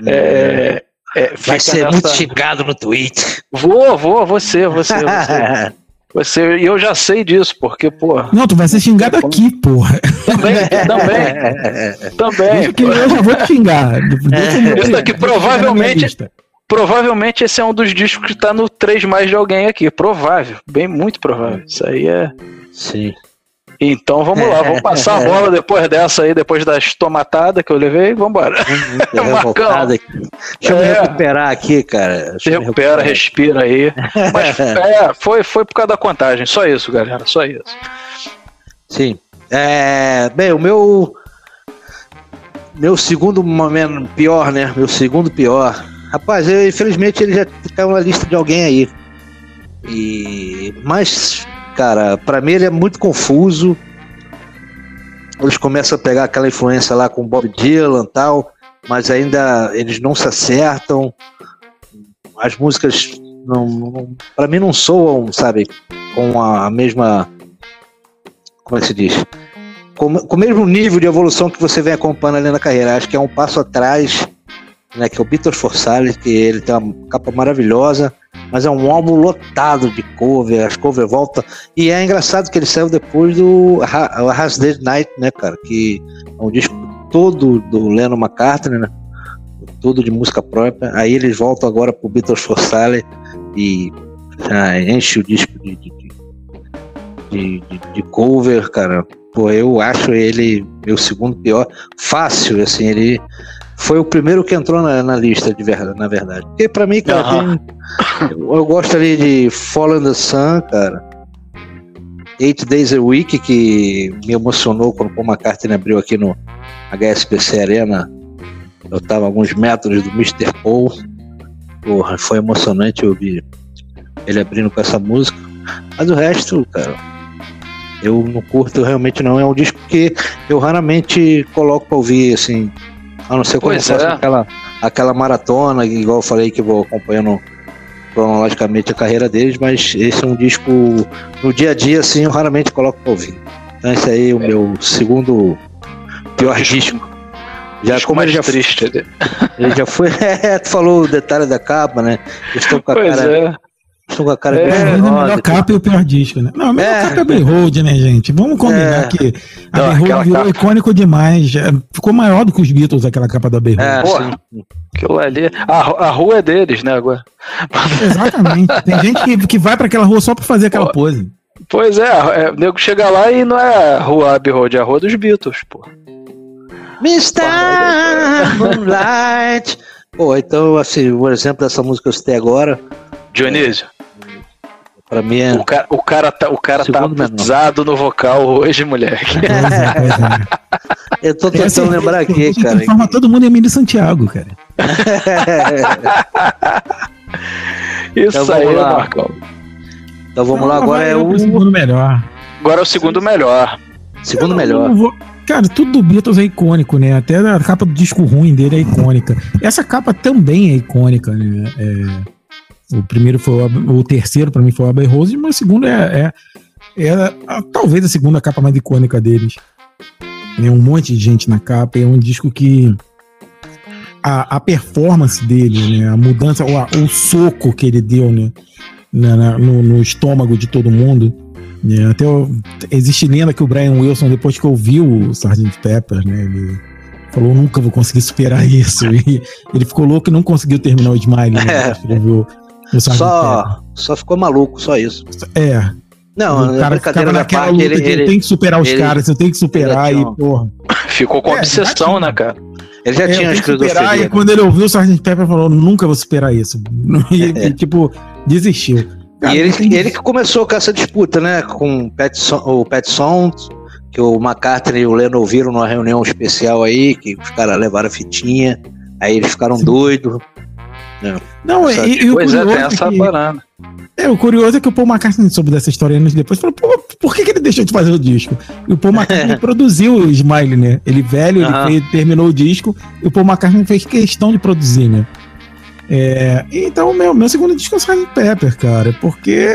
é, é, Vai ser nessa... muito xingado no Twitter. Vou, vou, você, você, você. Você, e eu já sei disso, porque, pô. Não, tu vai ser xingado aqui, porra. Também, também. também. Porque eu já vou te xingar. Isso aqui provavelmente. Provavelmente esse é um dos discos que tá no 3 mais de alguém aqui. Provável. Bem, muito provável. Isso aí é. Sim. Então vamos lá, vamos passar a bola [LAUGHS] depois dessa aí, depois das tomatadas que eu levei, vamos embora. [LAUGHS] Deixa eu me é. recuperar aqui, cara. Se recupera, respira aí. Mas [LAUGHS] é, foi, foi por causa da contagem, só isso, galera, só isso. Sim. É, bem, o meu. Meu segundo momento pior, né? Meu segundo pior. Rapaz, eu, infelizmente ele já caiu na lista de alguém aí. E. Mas cara, para mim ele é muito confuso. Eles começam a pegar aquela influência lá com Bob Dylan tal, mas ainda eles não se acertam. As músicas não, não para mim não soam, sabe, com a mesma como é que se diz? com, com o mesmo nível de evolução que você vem acompanhando ali na carreira. Acho que é um passo atrás, né? Que é o Beatles for que ele tem uma capa maravilhosa, mas é um álbum lotado de cover, as cover volta. E é engraçado que ele saiu depois do Has Dead Night, né, cara? Que é um disco todo do Lennon McCartney, né? Tudo de música própria. Aí eles voltam agora pro Beatles for Sale e já enche o disco de, de, de, de cover, cara. Pô, eu acho ele meu segundo pior. Fácil, assim, ele foi o primeiro que entrou na, na lista, de verdade, na verdade. Porque pra mim, cara, uhum. tem, eu, eu, gosto ali de Fall in the Sun, cara. Eight Days a Week, que me emocionou quando o Paul McCartney abriu aqui no HSBC Arena. Eu tava alguns metros do Mr. Paul. Porra, foi emocionante ouvir ele abrindo com essa música. Mas o resto, cara, eu não curto realmente não. É um disco que eu raramente coloco pra ouvir, assim. A não ser pois faço é. aquela, aquela maratona, igual eu falei que vou acompanhando cronologicamente a carreira deles, mas esse é um disco no dia a dia, assim, eu raramente coloco pra ouvir. Então esse aí é o meu segundo pior disco. Já disco como ele já triste. Ele já foi. [LAUGHS] É, tu falou o detalhe da capa, né? estou com a pois cara. É. Estou com a cara é, bem a melhor capa e o pior disco, né? Não, a melhor é. capa é Road, né, gente? Vamos combinar é. que a Abbey Road virou capa. icônico demais. Ficou maior do que os Beatles, aquela capa da Road. É, Porra, aquilo ali. A, a rua é deles, né, agora? [LAUGHS] Exatamente. Tem gente que, que vai para aquela rua só para fazer aquela pô. pose. Pois é, é, o nego chega lá e não é a rua Abbey Road, é a rua dos Beatles, pô. Mr. Moonlight. Pô, então, assim, o exemplo dessa música que eu citei agora. Dionísio. Pra mim é. O cara, o cara tá, o cara tá abusado no vocal hoje, moleque. É, é, [LAUGHS] Eu tô tentando lembrar aqui, cara. Transforma todo mundo em Emílio Santiago, cara. [LAUGHS] Isso então, aí, lá. Marcão. Então vamos lá, agora é o. segundo melhor. Agora é o segundo melhor. Segundo melhor. Cara, tudo do Beatles é icônico, né? Até a capa do disco ruim dele é icônica. Essa capa também é icônica, né? É o primeiro foi o, o terceiro para mim foi o Abbey Rose, mas o segundo é, é, é a, talvez a segunda capa mais icônica deles. É um monte de gente na capa, é um disco que a, a performance dele, né, a mudança, o, o soco que ele deu, né, na, no, no, estômago de todo mundo. Né, até existe lenda que o Brian Wilson, depois que ouviu o Sgt. Pepper, né, ele falou nunca vou conseguir superar isso. [LAUGHS] E ele ficou louco e não conseguiu terminar o Smile, né? Escreveu só, só ficou maluco, só isso. É. Não, o cara ficava naquela parte, luta ele, que ele, tem que superar os ele, caras, eu tenho que superar e, porra. [LAUGHS] Ficou com é, obsessão, né, cara? Ele já é, tinha escrito superar, E quando ele ouviu o Sgt. Pepper falou, nunca vou superar isso. [LAUGHS] E, é. tipo, desistiu. Cara, e ele, tem... ele que começou com essa disputa, né? Com o Pet, Son o Pet Sounds, que o McCartney e o Lennon ouviram numa reunião especial aí, que os caras levaram a fitinha, aí eles ficaram doidos. É. Não, e, e, o pois é, tem essa é que, parada. É, o curioso é que o Paul McCartney soube dessa história anos depois falou, pô, por que, que ele deixou de fazer o disco? E o Paul McCartney [LAUGHS] produziu o Smile, né? Ele velho, ele fez, terminou o disco, e o Paul McCartney fez questão de produzir, né? É, então, meu, meu segundo disco é o Sgt. Pepper, cara. Porque,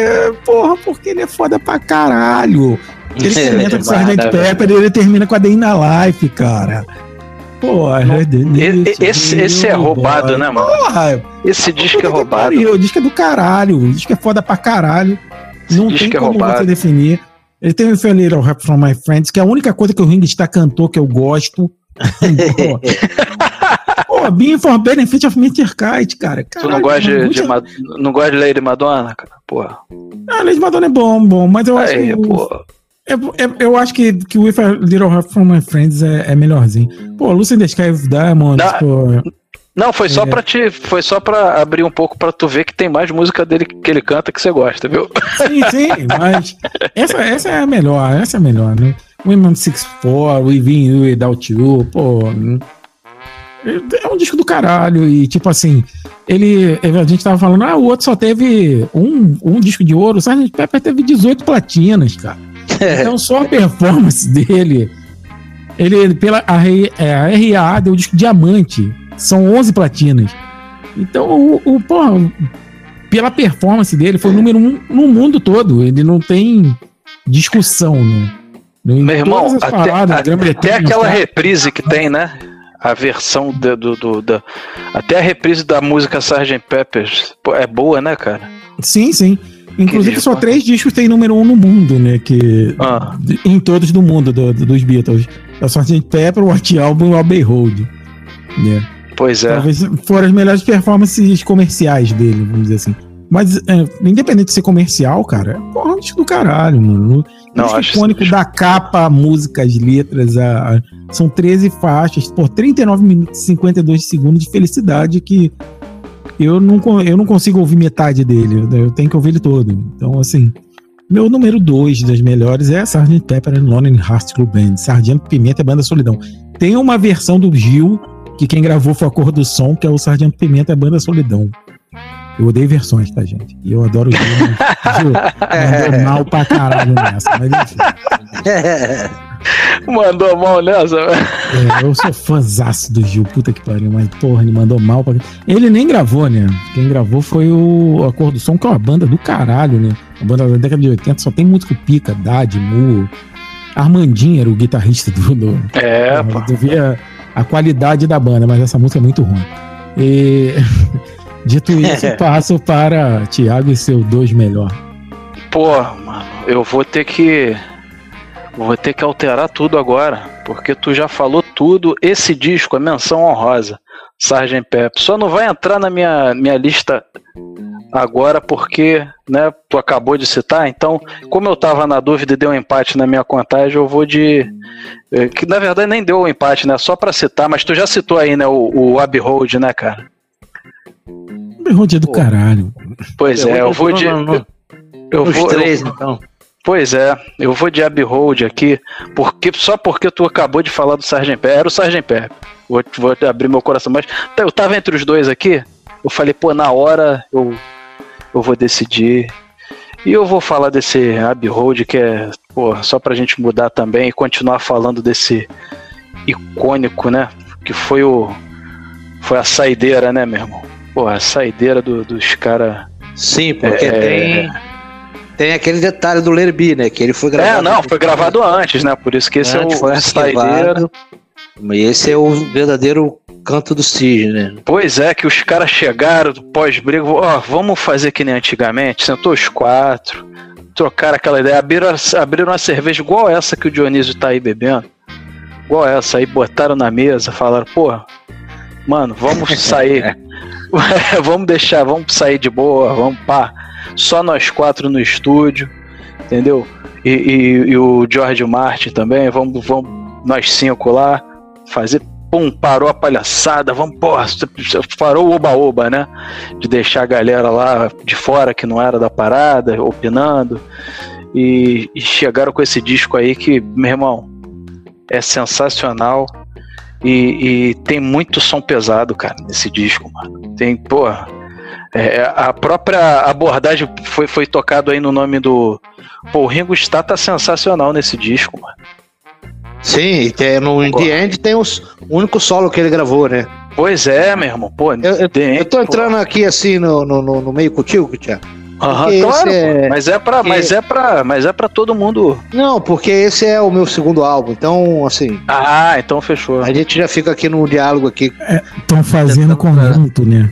porra, porque ele é foda pra caralho. Ele [LAUGHS] começa com o Sgt. Pepper e ele termina com a Day in Life, cara. Porra, esse, esse é roubado, né, mano? Porra, esse disco é roubado. o disco é do caralho. O disco é foda pra caralho. Esse Não tem é como roubado. você definir. Ele tem o Failure Rap From My Friends, que é a única coisa que o Ring está cantou que eu gosto. [LAUGHS] Pô, Being for Benefit of Mr. Kite, cara. Caralho, tu não gosta de, de, não gosta de Lady Madonna, cara? Porra. Ah, Lady Madonna é bom, bom, mas eu Aí, acho que. Porra. É, é, eu acho que, que With a Little Help from My Friends é, é melhorzinho. Pô, Lucy in the Sky with Diamonds, não, pô. Não, foi só é. para te, foi só para abrir um pouco para tu ver que tem mais música dele que ele canta que você gosta, viu? Sim, sim, mas essa, essa é a melhor, essa é a melhor, né? Women Six Four, Within You Without You, pô. É um disco do caralho e tipo assim, ele, a gente tava falando, ah, o outro só teve um, um disco de ouro, o Sgt. Pepper teve 18 platinas, cara. [LAUGHS] Então só a performance dele. Ele, pela a, é, a RAA deu disco diamante. São 11 platinas. Então, o, o porra, pela performance dele, foi o número um no mundo todo. Ele não tem discussão, né? Meu irmão, até, paradas, até, até aquela reprise que tem, né? A versão do, do, do, do, Até a reprise da música Sgt. Peppers é boa, né, cara? Sim, sim. Inclusive, só três discos tem número um no mundo, né? Que, ah. Em todos do mundo do, dos Beatles. É o Sgt. Pepper, o White Album e o Abbey Road. Né? Pois é. Talvez foram as melhores performances comerciais dele, vamos dizer assim. Mas, é, independente de ser comercial, cara, é porra do caralho, mano. Não, o icônico da capa, música, as letras, a, a, são 13 faixas, por 39 minutos e 52 segundos de felicidade que eu não, eu não consigo ouvir metade dele, eu tenho que ouvir ele todo. Então, assim, meu número 2 das melhores é Sgt. Pepper and Lonely Hearts Club Band, Sargento Pimenta e Banda Solidão. Tem uma versão do Gil, que quem gravou foi a cor do som, que é o Sargento Pimenta e Banda Solidão. Eu odeio versões, tá, gente? E eu adoro o Gil, mas Gil [LAUGHS] mandou mal pra caralho nessa, mas enfim. [LAUGHS] Mandou mal nessa, É, eu sou fãzaço do Gil, puta que pariu, mas porra, ele mandou mal pra. Ele nem gravou, né? Quem gravou foi o A Cor do Som, que é uma banda do caralho, né? A banda da década de 80 só tem músico pica, Dad, Mu. Armandinho era o guitarrista do. do é, pô. Eu via a qualidade da banda, mas essa música é muito ruim. E. [LAUGHS] Dito isso, [LAUGHS] passo para Thiago e seu dois melhor. Pô, mano, eu vou ter que. Vou ter que alterar tudo agora, porque tu já falou tudo. Esse disco é menção honrosa, Sgt. Pep. Só não vai entrar na minha, minha lista agora porque, né, tu acabou de citar. Então, como eu tava na dúvida e deu um empate na minha contagem, eu vou de. Eh, que na verdade nem deu um empate, né? Só para citar, mas tu já citou aí, né, o, o Abbey Road, né, cara? Berronde é do Pô. caralho. Pois é, eu vou de. Eu, eu vou, três, eu, então. Pois é, eu vou de Abbey Road aqui, porque, só porque tu acabou de falar do Sargent Pé. Era o Sargent Pé. Vou, vou abrir meu coração, mas eu tava entre os dois aqui. Eu falei, pô, na hora eu, eu vou decidir. E eu vou falar desse Abbey Road, que é, pô, só pra gente mudar também e continuar falando desse icônico, né? Que foi o. Foi a saideira, né, meu irmão? Pô, a saideira do, dos caras. Sim, porque é, tem. Tem aquele detalhe do Lerby, né? Que ele foi gravado. É, não, foi gravado antes, né? Por isso que esse é o foi saideira. E esse é o verdadeiro canto do cisne, né? Pois é, que os caras chegaram pós-briga, ó, vamos fazer que nem antigamente, sentou os quatro, trocaram aquela ideia, abriram, abriram uma cerveja igual essa que o Dionísio tá aí bebendo, igual essa, aí botaram na mesa, falaram, pô, mano, vamos sair, [LAUGHS] [LAUGHS] vamos deixar, vamos sair de boa, vamos pá. Só nós quatro no estúdio, entendeu? E, e, e o George Martin também, vamos, vamos nós cinco lá, fazer pum, parou a palhaçada, vamos, porra, parou o oba-oba, né? De deixar a galera lá de fora que não era da parada, opinando. E, e chegaram com esse disco aí que, meu irmão, é sensacional. E, e, tem muito som pesado, cara, nesse disco, mano. Tem, pô. É, a própria abordagem foi, foi tocado aí no nome do. Pô, o Ringo Starr tá sensacional nesse disco, mano. Sim, é no In The End tem os, o único solo que ele gravou, né? Pois é, meu irmão. Pô, eu, eu, eu tô entrando pô. aqui assim no, no, no meio contigo, Tiago. Aham, claro, é... mas é para, mas é para, mas é para todo mundo. Não, porque esse é o meu segundo álbum, então assim. Ah, então fechou. A gente já fica aqui no diálogo aqui. Estão é, fazendo conjunto, né?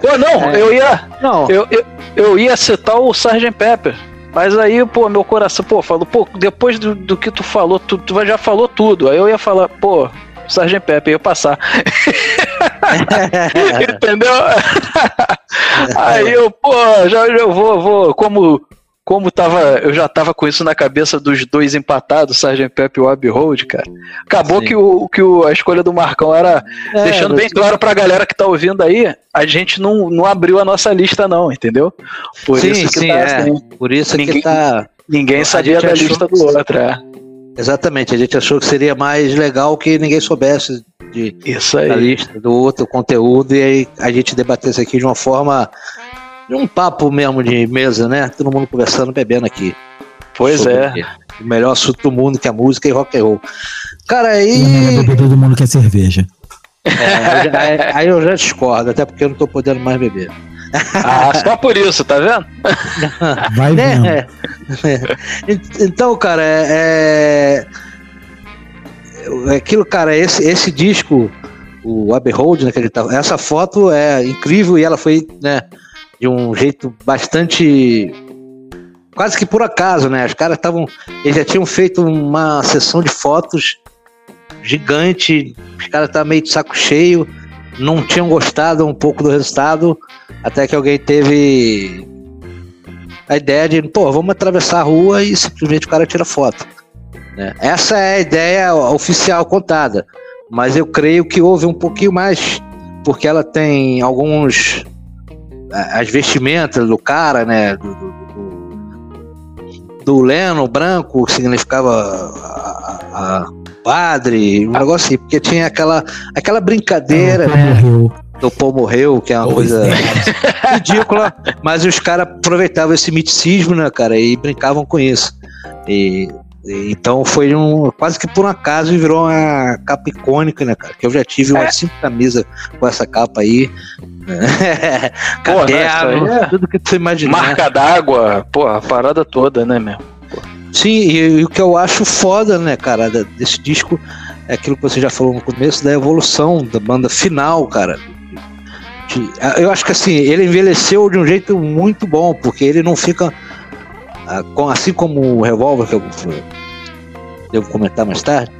Pô, não, é. eu ia, não. Eu, eu, eu ia citar o Sgt. Pepper. Mas aí, pô, meu coração, pô, falou, pô, depois do, do que tu falou, tu, tu já falou tudo. Aí eu ia falar, pô, Sargent Pepe, ia passar. [LAUGHS] [LAUGHS] Entendeu? [LAUGHS] Aí eu, pô, já, já vou, vou, como como tava, eu já tava com isso na cabeça dos dois empatados, Sargent Pepe e o Abbey Road, cara. Acabou que, o, que o, a escolha do Marcão era, é, deixando bem claro pra galera que tá ouvindo aí, a gente não, não abriu a nossa lista não, entendeu? Por sim, isso que sim, tá é. assim. Por isso ninguém, que tá... Ninguém sabia da lista do outro, é. Exatamente, a gente achou que seria mais legal que ninguém soubesse de, da lista do outro conteúdo e aí a gente debatesse aqui de uma forma de um papo mesmo de mesa, né? Todo mundo conversando, bebendo aqui. Pois é. O melhor assunto do mundo que é a música e rock and roll. Cara, aí. Todo mundo quer cerveja. É, aí eu já discordo, até porque eu não tô podendo mais beber. Ah, só por isso, tá vendo? Vai [LAUGHS] né? Então, cara, é, é aquilo, cara, esse, esse disco, o Abbey Road, né, que ele tá, essa foto é incrível e ela foi, né, de um jeito bastante quase que por acaso, né? Os caras estavam, eles já tinham feito uma sessão de fotos gigante, os caras estavam meio de saco cheio, não tinham gostado um pouco do resultado, até que alguém teve a ideia de, pô, vamos atravessar a rua e simplesmente o cara tira foto. Né? Essa é a ideia oficial contada, mas eu creio que houve um pouquinho mais, porque ela tem alguns as vestimentas do cara, né, do, do, do, do Leno branco, que significava a, a padre, um negócio assim, porque tinha aquela, aquela brincadeira, Ah, né? morreu. Do Paul morreu, que é uma Pois coisa é. [LAUGHS] ridícula, mas os caras aproveitavam esse miticismo, né, cara, e brincavam com isso. E- então foi um quase que por um acaso e virou uma capa icônica, né, cara? Que eu já tive É. umas cinco camisas com essa capa aí. [LAUGHS] Né, Caderno, é tudo que você imaginar. Marca d'água, pô, a parada toda, né, meu? Sim, e, e o que eu acho foda, né, cara, desse disco é aquilo que você já falou no começo, da evolução da banda final, cara. De- eu acho que assim, ele envelheceu de um jeito muito bom, porque ele não fica assim como o Revolver, que eu devo comentar mais tarde,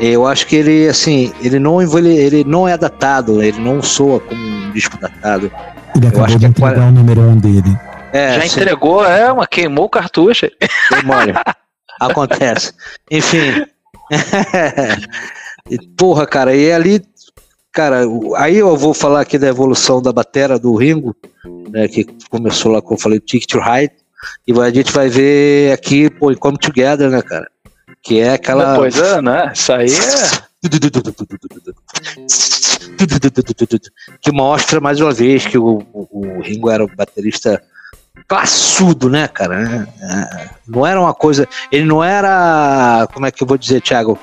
eu acho que ele, assim, ele não, ele não é datado, ele não soa como um disco datado. Ele acho acabou que de é entregar qual- o número um dele. É, Já assim, entregou, é, mas queimou o cartucho. Deu mole. Acontece. Enfim. [LAUGHS] E, Porra, cara, e ali, cara, aí eu vou falar aqui da evolução da batera do Ringo, né, que começou lá, como eu falei, Ticket to Ride, e a gente vai ver aqui, pô, Come Together, né, cara, que é aquela... Depois, é, né? Isso aí é. [LAUGHS] que mostra mais uma vez que o, o- o Ringo era um baterista classudo, né, cara? É, Não era uma coisa. Ele não era. Como é que eu vou dizer, Thiago?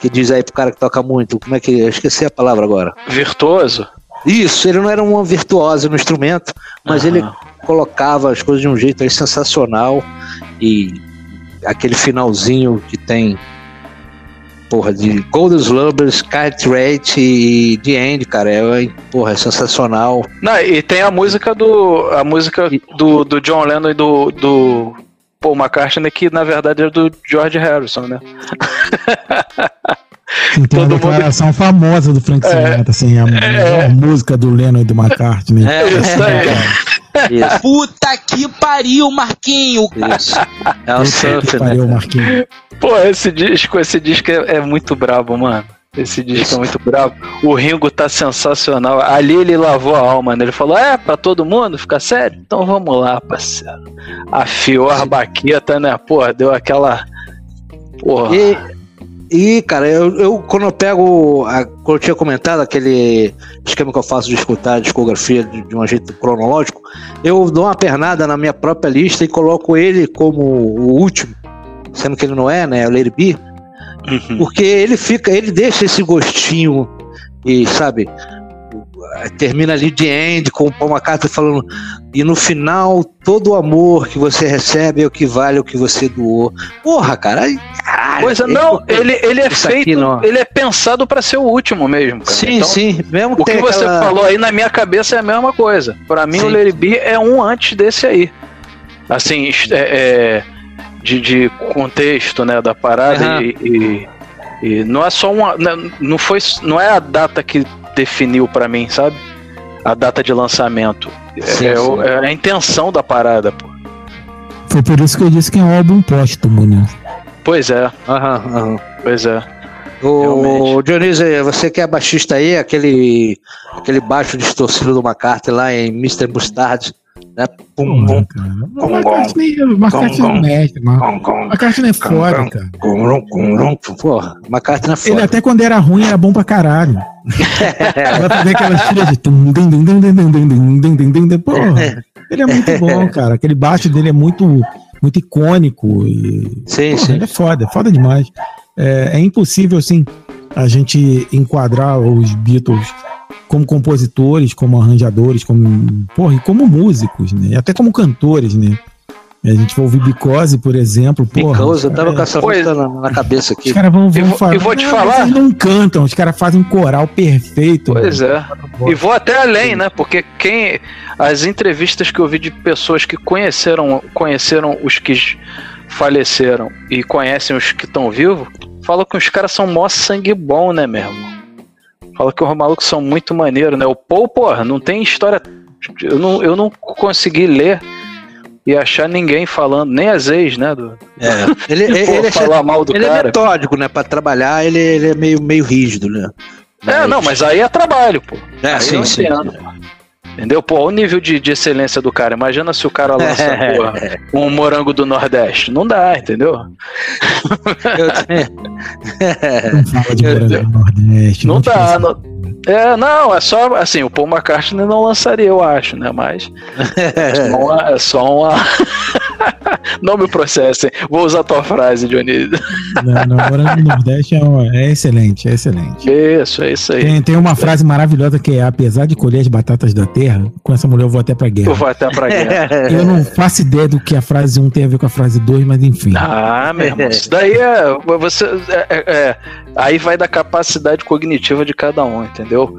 Que diz aí pro cara que toca muito. Como é que. Eu esqueci a palavra agora. Virtuoso. Isso, ele não era um virtuoso no instrumento, mas Aham. ele colocava as coisas de um jeito aí sensacional. E aquele finalzinho que tem. Porra, de Golden Slumbers, Rate e The End, cara. É, porra, é sensacional. Não, e tem a música do. A música do, do John Lennon e do, do Paul McCartney, que na verdade é do George Harrison, né? [LAUGHS] Então, Todo a mundo- declaração famosa do Frank Sinatra, assim, a melhor música do Lennon e do McCartney. É, Isso aí. Isso, Puta que pariu, Marquinho! isso. É o Puta surf, que né? pariu, Marquinhos. Pô, esse disco, esse disco é, é muito brabo, mano. Esse disco é muito brabo. O Ringo tá sensacional. Ali ele lavou a alma, né? Ele falou: é, pra todo mundo ficar sério? Então vamos lá, parceiro. Afiou a baqueta, né? Porra, deu aquela. Porra. E, e, cara, eu, eu quando eu pego. A, quando eu tinha comentado aquele esquema que eu faço de escutar a discografia de, de um jeito cronológico, eu dou uma pernada na minha própria lista e coloco ele como o último, sendo que ele não é, né? O Lady B, Uhum. porque ele fica, ele deixa esse gostinho e, sabe, termina ali de end com Paul McCartney falando e no final todo o amor que você recebe é o que vale o que você doou. Porra, cara, aí, caralho, Pois é, ele- não, ele, ele é aqui feito, não. ele é pensado pra ser o último mesmo. Cara. Sim, Então, sim, mesmo O que você aquela- falou aí na minha cabeça é a mesma coisa. Pra mim, Sim. o Larry B é um antes desse aí. Assim, é, é, de, de contexto, né, da parada Aham. e, e- e não é só uma, não- não foi, não é a data que definiu pra mim, sabe? A data de lançamento. Sim, é, sim. é a intenção da parada, pô. Foi por isso que eu disse que é um álbum póstumo, né? Pois é. Aham, aham. Pois é. O Dionísio, você que é baixista aí, aquele, aquele baixo distorcido do McCartney lá em Mr. Mustard, né? Pum, pum. O McCartney, o McCartney é mestre, mano. O McCartney é foda, cara. Porra, McCartney é foda. Ele até quando era ruim era bom pra caralho. Vai fazer aquelas tiras de... Porra, ele é muito bom, cara. Aquele baixo dele é muito muito icônico. E, Sim, porra, sim. ele é foda, é foda demais. É, é impossível, assim, a gente enquadrar os Beatles como compositores, como arranjadores, como, porra, e como músicos, né? Até como cantores, né? A gente vai ouvir Bicose, por exemplo. Porra, Because, eu tava com essa música na, na cabeça aqui. Os caras vão, vão E vou- falar. e vou te "Ah, falar." Eles não cantam, os caras fazem um coral perfeito. Pois mano. é. E vou até além, né? Porque quem. As entrevistas que eu vi de pessoas que conheceram, conheceram os que faleceram e conhecem os que estão vivos, falam que os caras são mó sangue bom, né, meu irmão? Fala que os malucos são muito maneiros, né? O Paul, porra, não tem história. Eu não, eu não consegui ler e achar ninguém falando, nem as ex, né? Do, É. [LAUGHS] [LAUGHS] Ele, Pô, ele, é, falar mal do ele é cara. metódico, né? Pra trabalhar, ele, ele é meio, meio rígido, né? É, não, mas aí é trabalho, pô. É, Aí sim, sim. entendo. Entendeu? Pô, olha o nível de, de excelência do cara. Imagina se o cara lança [LAUGHS] porra, um morango do Nordeste. Não dá, entendeu? Eu- [LAUGHS] Não fala de [LAUGHS] Morango do Nordeste. Não te dá. Não, é, não, é só assim, o Paul McCartney não lançaria, eu acho, né? Mas é só uma. É só uma... [LAUGHS] não me processem. Vou usar a tua frase, Johnny. Não, não, Morango do Nordeste é, um- é excelente, é excelente. Isso, é isso aí. Tem, tem uma frase maravilhosa que é: apesar de colher as batatas da terra, com essa mulher eu vou até pra guerra. vai até pra guerra. [LAUGHS] Eu não faço ideia do que a frase 1 tem a ver com a frase 2, mas enfim. Ah, meu irmão, isso daí é. Você, é, é- é, aí vai da capacidade cognitiva de cada um, entendeu?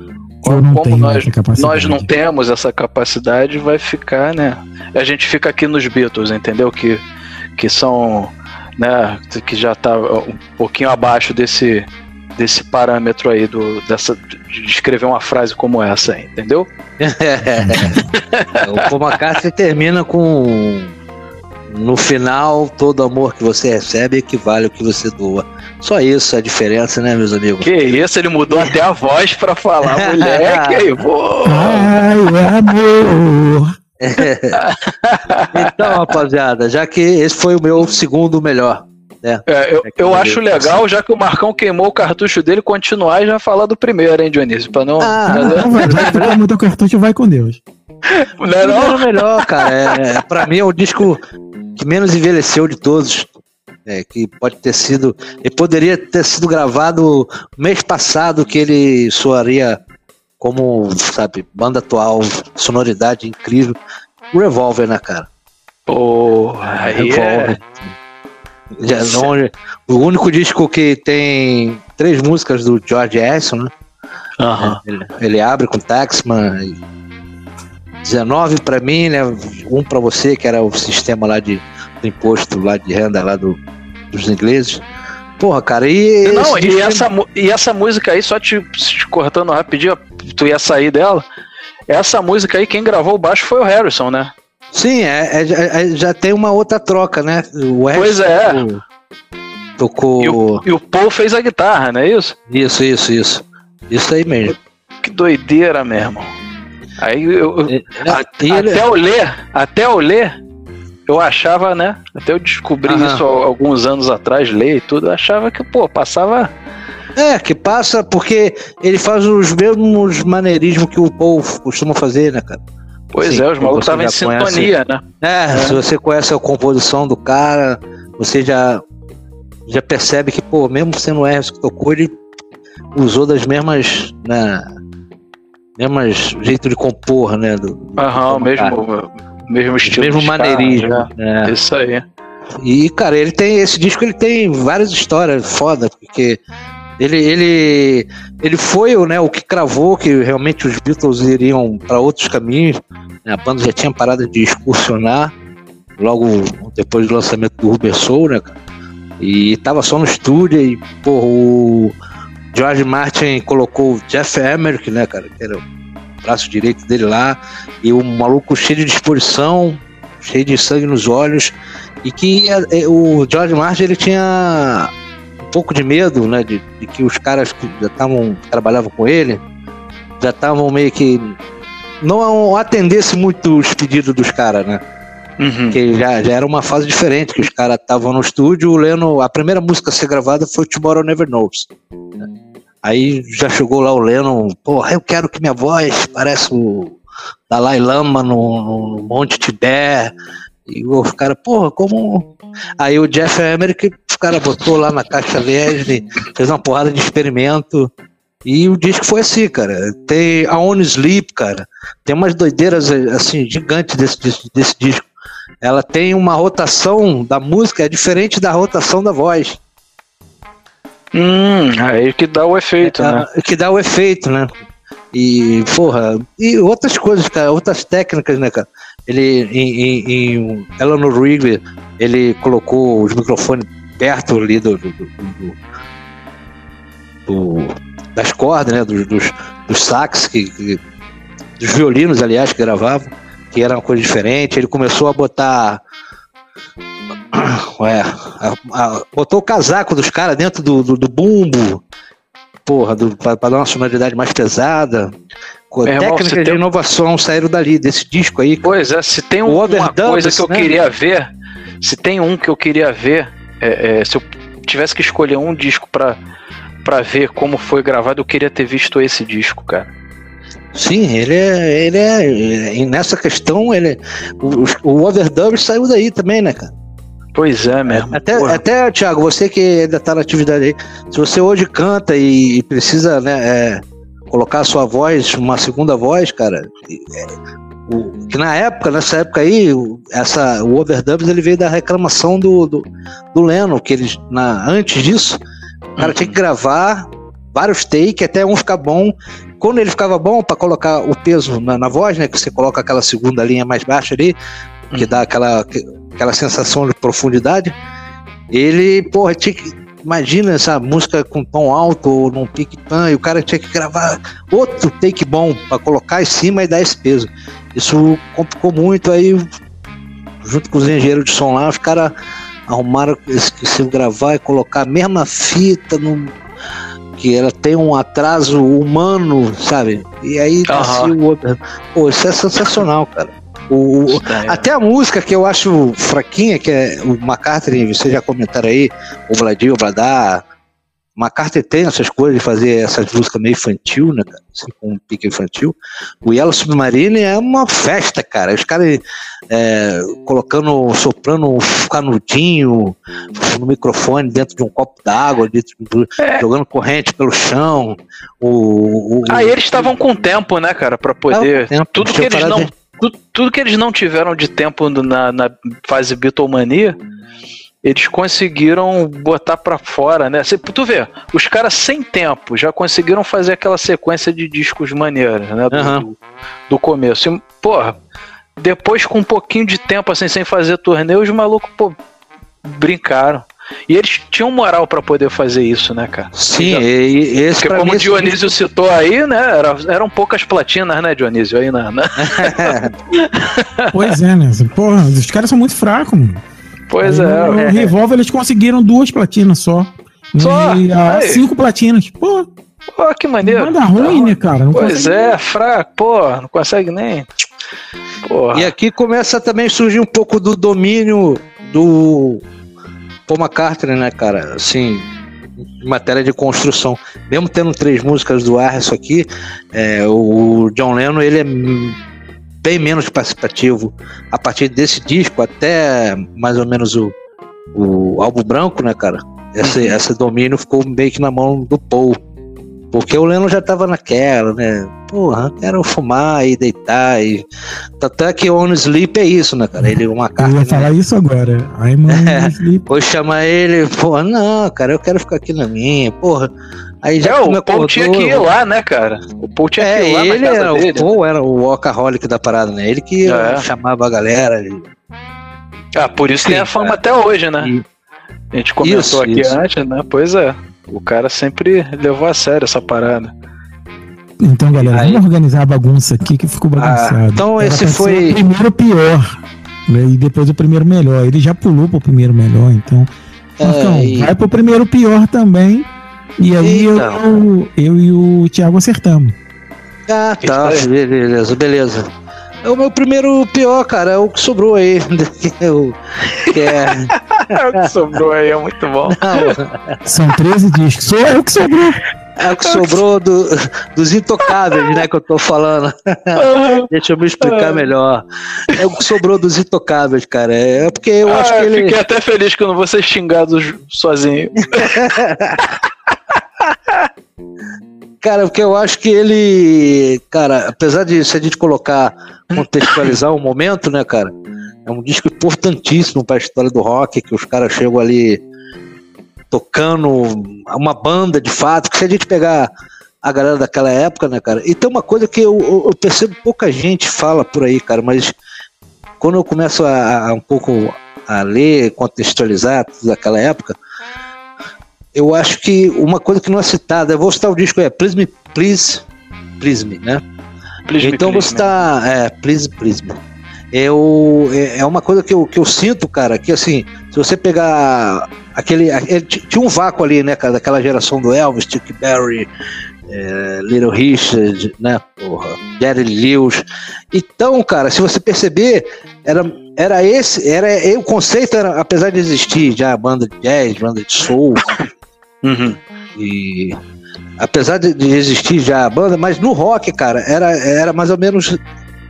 Eu não Como tenho nós, essa capacidade. nós não temos essa capacidade, vai ficar, né? A gente fica aqui nos Beatles, entendeu? Que, que são, né? Que já tá um pouquinho abaixo desse, desse parâmetro aí do, dessa, de escrever uma frase como essa aí, entendeu? [LAUGHS] o Paul McCartney termina com no final todo amor que você recebe equivale ao que você doa. Só isso a diferença, né, meus amigos? Que isso, ele mudou até a voz pra falar, [LAUGHS] moleque aí, pô. Ai, amor. [LAUGHS] Então, rapaziada, já que esse foi o meu segundo melhor. Né? É, eu, É que eu eu acho legal, já que o Marcão queimou o cartucho dele, continuar e já falar do primeiro, hein, Dionísio? Pra não. Ah, Não, vai, vai, vai, mudar o cartucho, vai com Deus. [LAUGHS] não é o melhor, cara. É, pra mim é o disco que menos envelheceu de todos. É, que pode ter sido. Ele poderia ter sido gravado mês passado, que ele soaria como, sabe, banda atual, sonoridade incrível. O Revolver, né, cara? Pô, aí é. Já não- o único disco que tem três músicas do George Harrison, né? Aham. Ele, ele abre com Taxman. e 19 pra mim, né? Um pra você, que era o sistema lá de do imposto lá de renda lá do, dos ingleses. Porra, cara, e. Não, e essa, e essa música aí, só te, te cortando rapidinho, tu ia sair dela. Essa música aí, quem gravou o baixo foi o Harrison, né? Sim, é, é- é- já tem uma outra troca, né? O Pois Harrison é. Tocou. E o, e o Paul fez a guitarra, não é isso? Isso, isso, isso. Isso aí mesmo. Que doideira, meu irmão. Aí eu, eu- E ele- até eu ler, até eu ler, eu achava, né? Até eu descobri Aham. isso alguns anos atrás, ler e tudo, eu achava que, pô, passava. É, que passa porque ele faz os mesmos maneirismos que o Paul costuma fazer, né, cara? Pois é, os malucos estavam em conhece. sintonia, né? É, se você conhece a composição do cara, você já, já percebe que, pô, mesmo sendo o Harrison que tocou, ele usou das mesmas, né, mesmas jeito de compor, né? Do, do Aham, mesmo, mesmo estilo. mesmo maneirismo. né? né? Isso aí. E, cara, ele tem. Esse disco ele tem várias histórias foda, porque ele, ele, ele foi o, né, o que cravou que realmente os Beatles iriam para outros caminhos. Né? A banda já tinha parado de excursionar logo depois do lançamento do Rubber Soul, né? E tava só no estúdio e, pô, o George Martin colocou o Jeff Emerick, né, cara, que era o braço direito dele lá, e o maluco cheio de disposição, cheio de sangue nos olhos, e que é, o George Martin ele tinha um pouco de medo, né, de, de que os caras que já estavam trabalhavam com ele já estavam meio que não atendesse muito os pedidos dos caras, né? Uhum. Porque já, já era uma fase diferente, que os caras estavam no estúdio lendo. A primeira música a ser gravada foi Tomorrow Never Knows. Aí já chegou lá o Lennon, porra, eu quero que minha voz pareça o Dalai Lama no, no Monte Tibete. E os caras, porra, como. Aí o Jeff Emerick, os caras botou lá na caixa verde, fez uma porrada de experimento. E o disco foi assim, cara. Tem a On Sleep, cara. Tem umas doideiras assim gigantes desse, desse, desse disco. Ela tem uma rotação da música é diferente da rotação da voz. Hum, aí que dá o efeito, é, né? Que dá o efeito, né? E, porra, e outras coisas, cara, outras técnicas, né, cara? Ele, em, em, em Eleanor Rigby, ele colocou os microfones perto ali do, do, do, do das cordas, né, dos, dos, dos sax, que, que, dos violinos, aliás, que gravavam, que era uma coisa diferente. Ele começou a botar [COUGHS] Ué, a, a, botou o casaco dos caras dentro do, do, do, bumbo, porra, do, pra, pra, dar uma sonoridade mais pesada. Meu Técnicas irmão, de tem... inovação saíram dali, desse disco aí. Pois é, se tem um, uma coisa que eu né? queria ver, se tem um que eu queria ver, é, é, se eu tivesse que escolher um disco pra, pra ver como foi gravado, eu queria ter visto esse disco, cara. Sim, ele é, ele é. E nessa questão, ele, o, o overdub saiu daí também, né, cara? Pois é, mesmo. Até, até Thiago, você que ainda tá na atividade aí, se você hoje canta e, precisa, né, é, colocar a sua voz, uma segunda voz, cara, é, o, que na época, nessa época aí, essa, o overdubs ele veio da reclamação do, do, do Leno, que ele, na, antes disso, o cara tinha que gravar vários takes até um ficar bom. Quando ele ficava bom, para colocar o peso na, na, voz, né? Que você coloca aquela segunda linha mais baixa ali, que uhum. dá aquela, aquela sensação de profundidade. Ele, porra, tinha que. Imagina essa música com tom alto ou num pique pan, e o cara tinha que gravar outro take bom para colocar em cima e dar esse peso. Isso complicou muito aí, junto com os engenheiros de som lá, os caras arrumaram esse gravar e colocar a mesma fita no que ela tem um atraso humano, sabe? E aí nasceu o outro. Pô, isso é sensacional, cara. O, o, até a música que eu acho fraquinha, que é o McCartney, vocês já comentaram aí, o Vladir, o Vladar, McCartney tem essas coisas de fazer essas músicas meio infantil, né, cara? Assim, com um pique infantil. O Yellow Submarine é uma festa, cara. Os caras é, colocando, soprando um canudinho no microfone dentro de um copo d'água, é. jogando corrente pelo chão. O, o, ah, eles estavam com tempo, né, cara, para poder. Tempo, tudo que eles não. De... Tudo, tudo, que eles não tiveram de tempo na, na fase Beatlemania eles conseguiram botar para fora, né? Cê, tu vê, os caras sem tempo já conseguiram fazer aquela sequência de discos maneiros, né? Do, uhum. do, do, começo. E, porra, depois com um pouquinho de tempo assim, sem fazer turnê, os malucos, pô, brincaram. E eles tinham moral para poder fazer isso, né, cara? Sim, então, e, esse Porque como o Dionísio citou aí, né, era, eram poucas platinas, né, Dionísio, aí na... na... [LAUGHS] pois é, né? Porra, os caras são muito fracos, mano. Pois Aí, é. O é. Revolver eles conseguiram duas platinas só. Só? E, a, cinco platinas. Pô. Pô, que maneiro. Manda ruim, né, cara? Não pois é, nem. fraco, pô, não consegue nem. Porra. E aqui começa também a surgir um pouco do domínio do Paul McCartney, né, cara? Assim, em matéria de construção. Mesmo tendo três músicas do Arresso aqui, é, o John Lennon, ele é bem menos participativo a partir desse disco até mais ou menos o, o álbum branco, né, cara? Esse, uhum. esse domínio ficou meio que na mão do Paul. Porque o Lennon já tava naquela, né? Porra, quero fumar e deitar. E... Até que On Sleep é isso, né, cara? Ele uma [LAUGHS] carta. Eu ia falar isso agora. I'm é, [LAUGHS] sleep. Vou chamar ele, porra, não, cara, eu quero ficar aqui na minha, porra. Aí já é, o Paul tinha que ir lá, né, cara? O Paul tinha é, que ir lá ele era, dele, O Paul era o workaholic da parada, né? Ele que é. chamava a galera. E... Ah, por isso Sim, tem a fama até hoje, né? E... A gente comentou isso, aqui isso. antes, né? Pois é. O cara sempre levou a sério essa parada. Então, galera, Aí... vamos organizar a bagunça aqui que ficou bagunçado. Ah, então, Era esse foi. O primeiro pior. Né? E depois o primeiro melhor. Ele já pulou pro primeiro melhor, então. É, então, e... vai pro primeiro pior também. E aí eu, eu e o Thiago acertamos. Ah, tá. Beleza, beleza. É o meu primeiro pior, cara, é o que sobrou aí. [LAUGHS] o, que é... [LAUGHS] é o que sobrou aí, é muito bom. Não. São 13 discos. Sou eu que sobrou. É o que sobrou do, dos intocáveis, né, que eu tô falando. [LAUGHS] Deixa eu me explicar melhor. É o que sobrou dos intocáveis, cara. É porque eu ah, acho que ele. Fiquei até feliz que eu não vou ser xingado sozinho. Cara, porque eu acho que ele, cara, apesar de se a gente colocar, contextualizar o momento, né, cara, é um disco importantíssimo para a história do rock, que os caras chegam ali tocando uma banda de fato, que se a gente pegar a galera daquela época, né, cara, e tem uma coisa que eu, eu percebo pouca gente fala por aí, cara, mas quando eu começo a, a um pouco a ler, contextualizar tudo daquela época, eu acho que uma coisa que não é citada, eu vou citar o disco, é Prism, Please, Prism, né? Prism, então você está, é, Please, Prism. Eu, é, é uma coisa que eu, que eu sinto, cara, que assim, se você pegar aquele, aquele tinha um vácuo ali, né, cara, daquela geração do Elvis, Chuck Berry, é, Little Richard, né, porra, Jerry Lewis. Então, cara, se você perceber, era, era esse, era o conceito era, apesar de existir já banda de jazz, banda de soul, uhum. e apesar de, existir já a banda, mas no rock, cara, era, era mais ou menos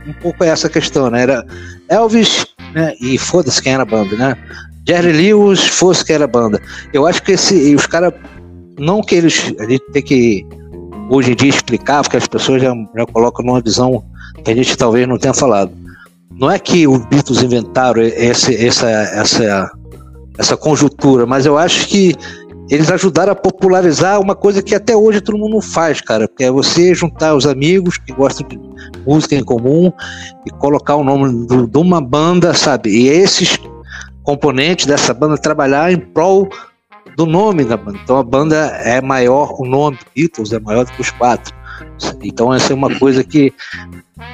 um pouco essa questão, né? Era Elvis, né? E foda-se quem era a banda, né? Jerry Lewis, fosse quem era a banda. Eu acho que esse, os caras, não que eles, a gente tem que hoje em dia explicar, porque as pessoas já, já colocam numa visão que a gente talvez não tenha falado. Não é que os Beatles inventaram esse, essa, essa, essa conjuntura, mas eu acho que eles ajudaram a popularizar uma coisa que até hoje todo mundo faz, cara, que é você juntar os amigos que gostam de música em comum e colocar o nome do, de uma banda, sabe? E esses componentes dessa banda trabalhar em prol do nome da banda. Então a banda é maior, o nome Beatles é maior do que os quatro. Então essa é uma coisa que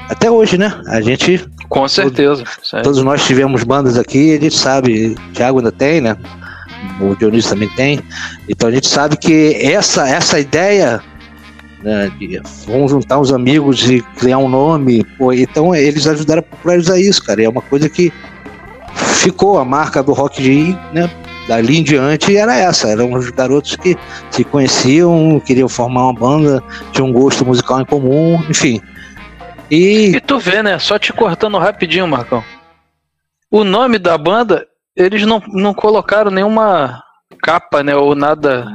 até hoje, né? A gente com certeza. Todos, todos nós tivemos bandas aqui, a gente sabe, o Thiago ainda tem, né? O Dionísio também tem. Então a gente sabe que essa essa ideia né, de vamos juntar uns amigos e criar um nome, pô, então eles ajudaram a popularizar isso, cara. E é uma coisa que ficou a marca do Rock G, né? dali em diante era essa, eram os garotos que se conheciam, queriam formar uma banda, tinham um gosto musical em comum, enfim. E, e tu vê, né? Só te cortando rapidinho, Marcão. O nome da banda, eles não, não colocaram nenhuma capa, né? Ou nada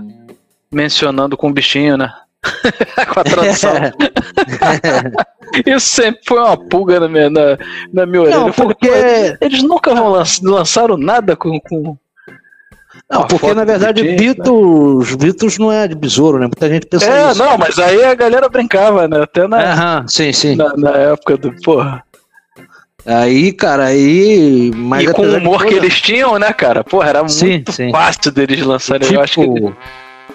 mencionando com o bichinho, né? [LAUGHS] com a tradução. [LAUGHS] Isso sempre foi uma pulga na minha, na, na minha orelha. Não, porque... Falei, eles nunca vão lançar, lançaram nada com, com, não, porque na verdade Beatles, Beatles não é de besouro, né? Muita gente pensa é, isso. É, não, mas aí a galera brincava, né? Até na, Aham, sim, sim. Na, na época do, porra. Aí, cara, aí. Mas e com o humor que eles tinham, né, cara? Porra, era sim, muito sim. fácil deles lançarem. Tipo, eu acho que.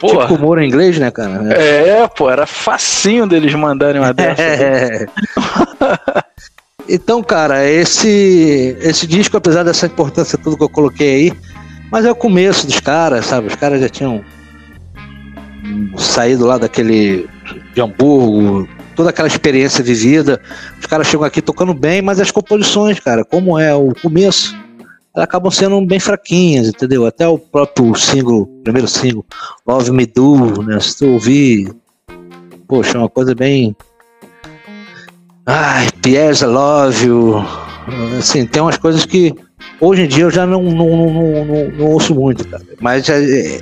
Porra. Tipo humor em inglês, né, cara? É, pô, era facinho deles mandarem uma dessa. [LAUGHS] É. então, cara, esse, esse disco, apesar dessa importância tudo que eu coloquei aí, mas é o começo dos caras, sabe? Os caras já tinham saído lá daquele de Hamburgo, toda aquela experiência vivida. Os caras chegam aqui tocando bem, mas as composições, cara, como é o começo, elas acabam sendo bem fraquinhas, entendeu? Até o próprio single, primeiro single, Love Me Do, né? Se tu ouvir, poxa, é uma coisa bem. Ai, I Love You. Assim, tem umas coisas que Hoje em dia eu já não, não, não, não, não ouço muito, cara. Mas é,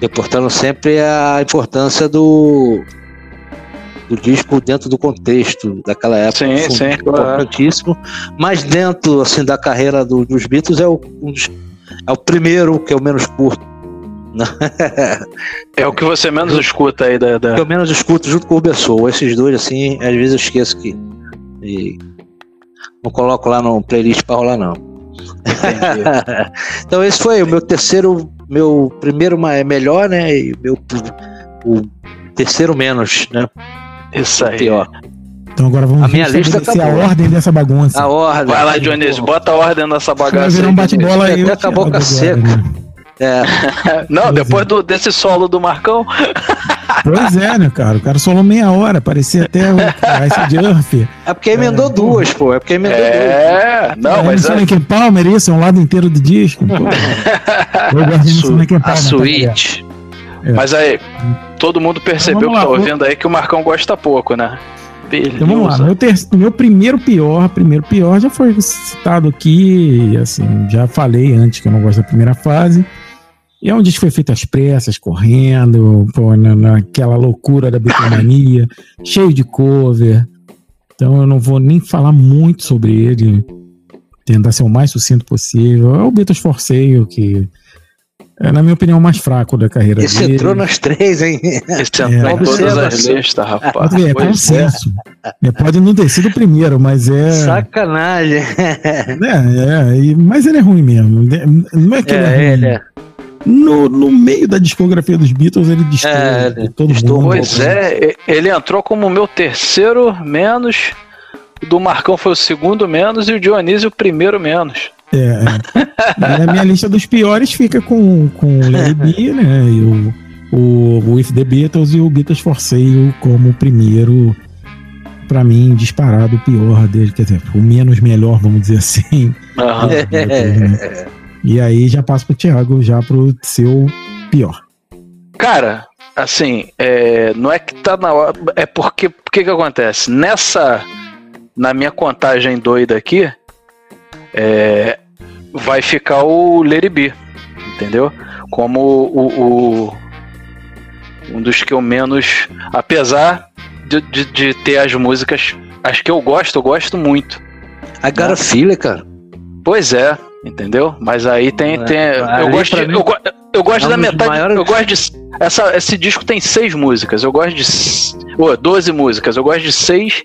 reportando sempre a importância do, do disco dentro do contexto daquela época. Sim, sim, importantíssimo. Claro. Mas dentro assim, da carreira do, dos Beatles é o, um dos, é o primeiro que eu menos curto. [LAUGHS] é o que você menos escuta aí da. da... Que eu menos escuto junto com o Bessou. Esses dois, assim, às vezes eu esqueço que. E não coloco lá no playlist pra rolar, não. [LAUGHS] então esse foi o meu terceiro, meu primeiro é melhor, né? E meu o terceiro menos, né? Isso aí. Pior. Então agora vamos a minha lista tá a ordem dessa bagunça. A ordem. Vai lá, Dionísio, bota a ordem nessa bagaça. Vai virar um bate-bola aí. Até acabou com a seca. Né? É. [LAUGHS] Não, depois do, desse solo do Marcão. Pois é, né, cara? O cara solou meia hora, parecia até o Ice [LAUGHS] Jump. É porque emendou é, duas, pô. É porque emendou é, duas. É, não, é, mas. É... Ken Palmer, isso é um lado inteiro do disco. Pô. [LAUGHS] Eu gosto de Su Palmer. A suíte. É. Mas aí, todo mundo percebeu então, que tá ouvindo aí que o Marcão gosta pouco, né? Então vamos lá, meu, ter, meu primeiro pior, primeiro pior já foi citado aqui, assim, já falei antes que eu não gosto da primeira fase. E é um disco foi feito às pressas, correndo, pô, na, naquela loucura da bitomania, [COUGHS] cheio de cover. Então eu não vou nem falar muito sobre ele, tentar ser o mais sucinto possível. É o Beatles for Sale, que é, na minha opinião, o mais fraco da carreira Esse dele. entrou nas três, hein? Esse entrou É. em todas as listas, rapaz. Pode ver, é Pois consenso. É, pode não ter sido o primeiro, mas é. Sacanagem. É, é, e- mas ele é ruim mesmo. Não é que ele é, É, ruim. ele é. No, no meio da discografia dos Beatles, ele destoa. É, todo destoa um mundo. Pois é, ele entrou como o meu terceiro menos, do Marcão foi o segundo menos e o Dionísio o primeiro menos. É, é. Na minha lista dos piores fica com, com o Larry B, né? E o, o With the Beatles e o Beatles for Sale como o primeiro, pra mim, disparado o pior dele. Quer dizer, o menos melhor, vamos dizer assim. É. [LAUGHS] E aí já passo pro Thiago, já pro seu pior. Cara, assim, é, não é que tá na hora. É porque. O que que acontece? Nessa. Na minha contagem doida aqui. é, vai ficar o B. Entendeu? Como o, o- Um dos que eu menos. Apesar de, de, de ter as músicas. As que eu gosto, eu gosto muito. A Gara Filha, cara. Pois é, entendeu? Mas aí tem. É, tem eu, gosto de, eu, eu gosto é um da metade. maiores- Eu gosto de. Essa, esse disco tem seis músicas. Eu gosto de. Ô, 12 músicas. Eu gosto de seis.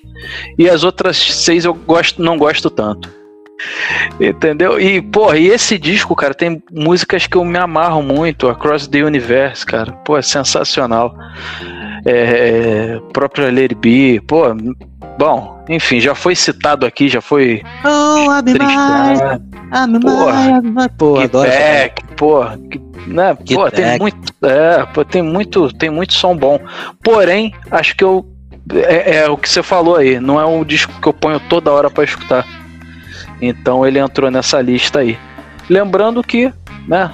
E as outras seis eu gosto, não gosto tanto. Entendeu? E, porra, e esse disco, cara, tem músicas que eu me amarro muito. Across the Universe, cara. Pô, é sensacional. É, próprio Lady B. Pô, bom, enfim, já foi citado aqui, já foi. Oh, I'm Tristeza. I'm Porra. Pô, adoro. Back, pô, que- né, Get pô, tem Back. muito, é, pô, tem muito, tem muito som bom. Porém, acho que eu é, é o que você falou aí, não é um disco que eu ponho toda hora pra escutar. Então ele entrou nessa lista aí. Lembrando que, né,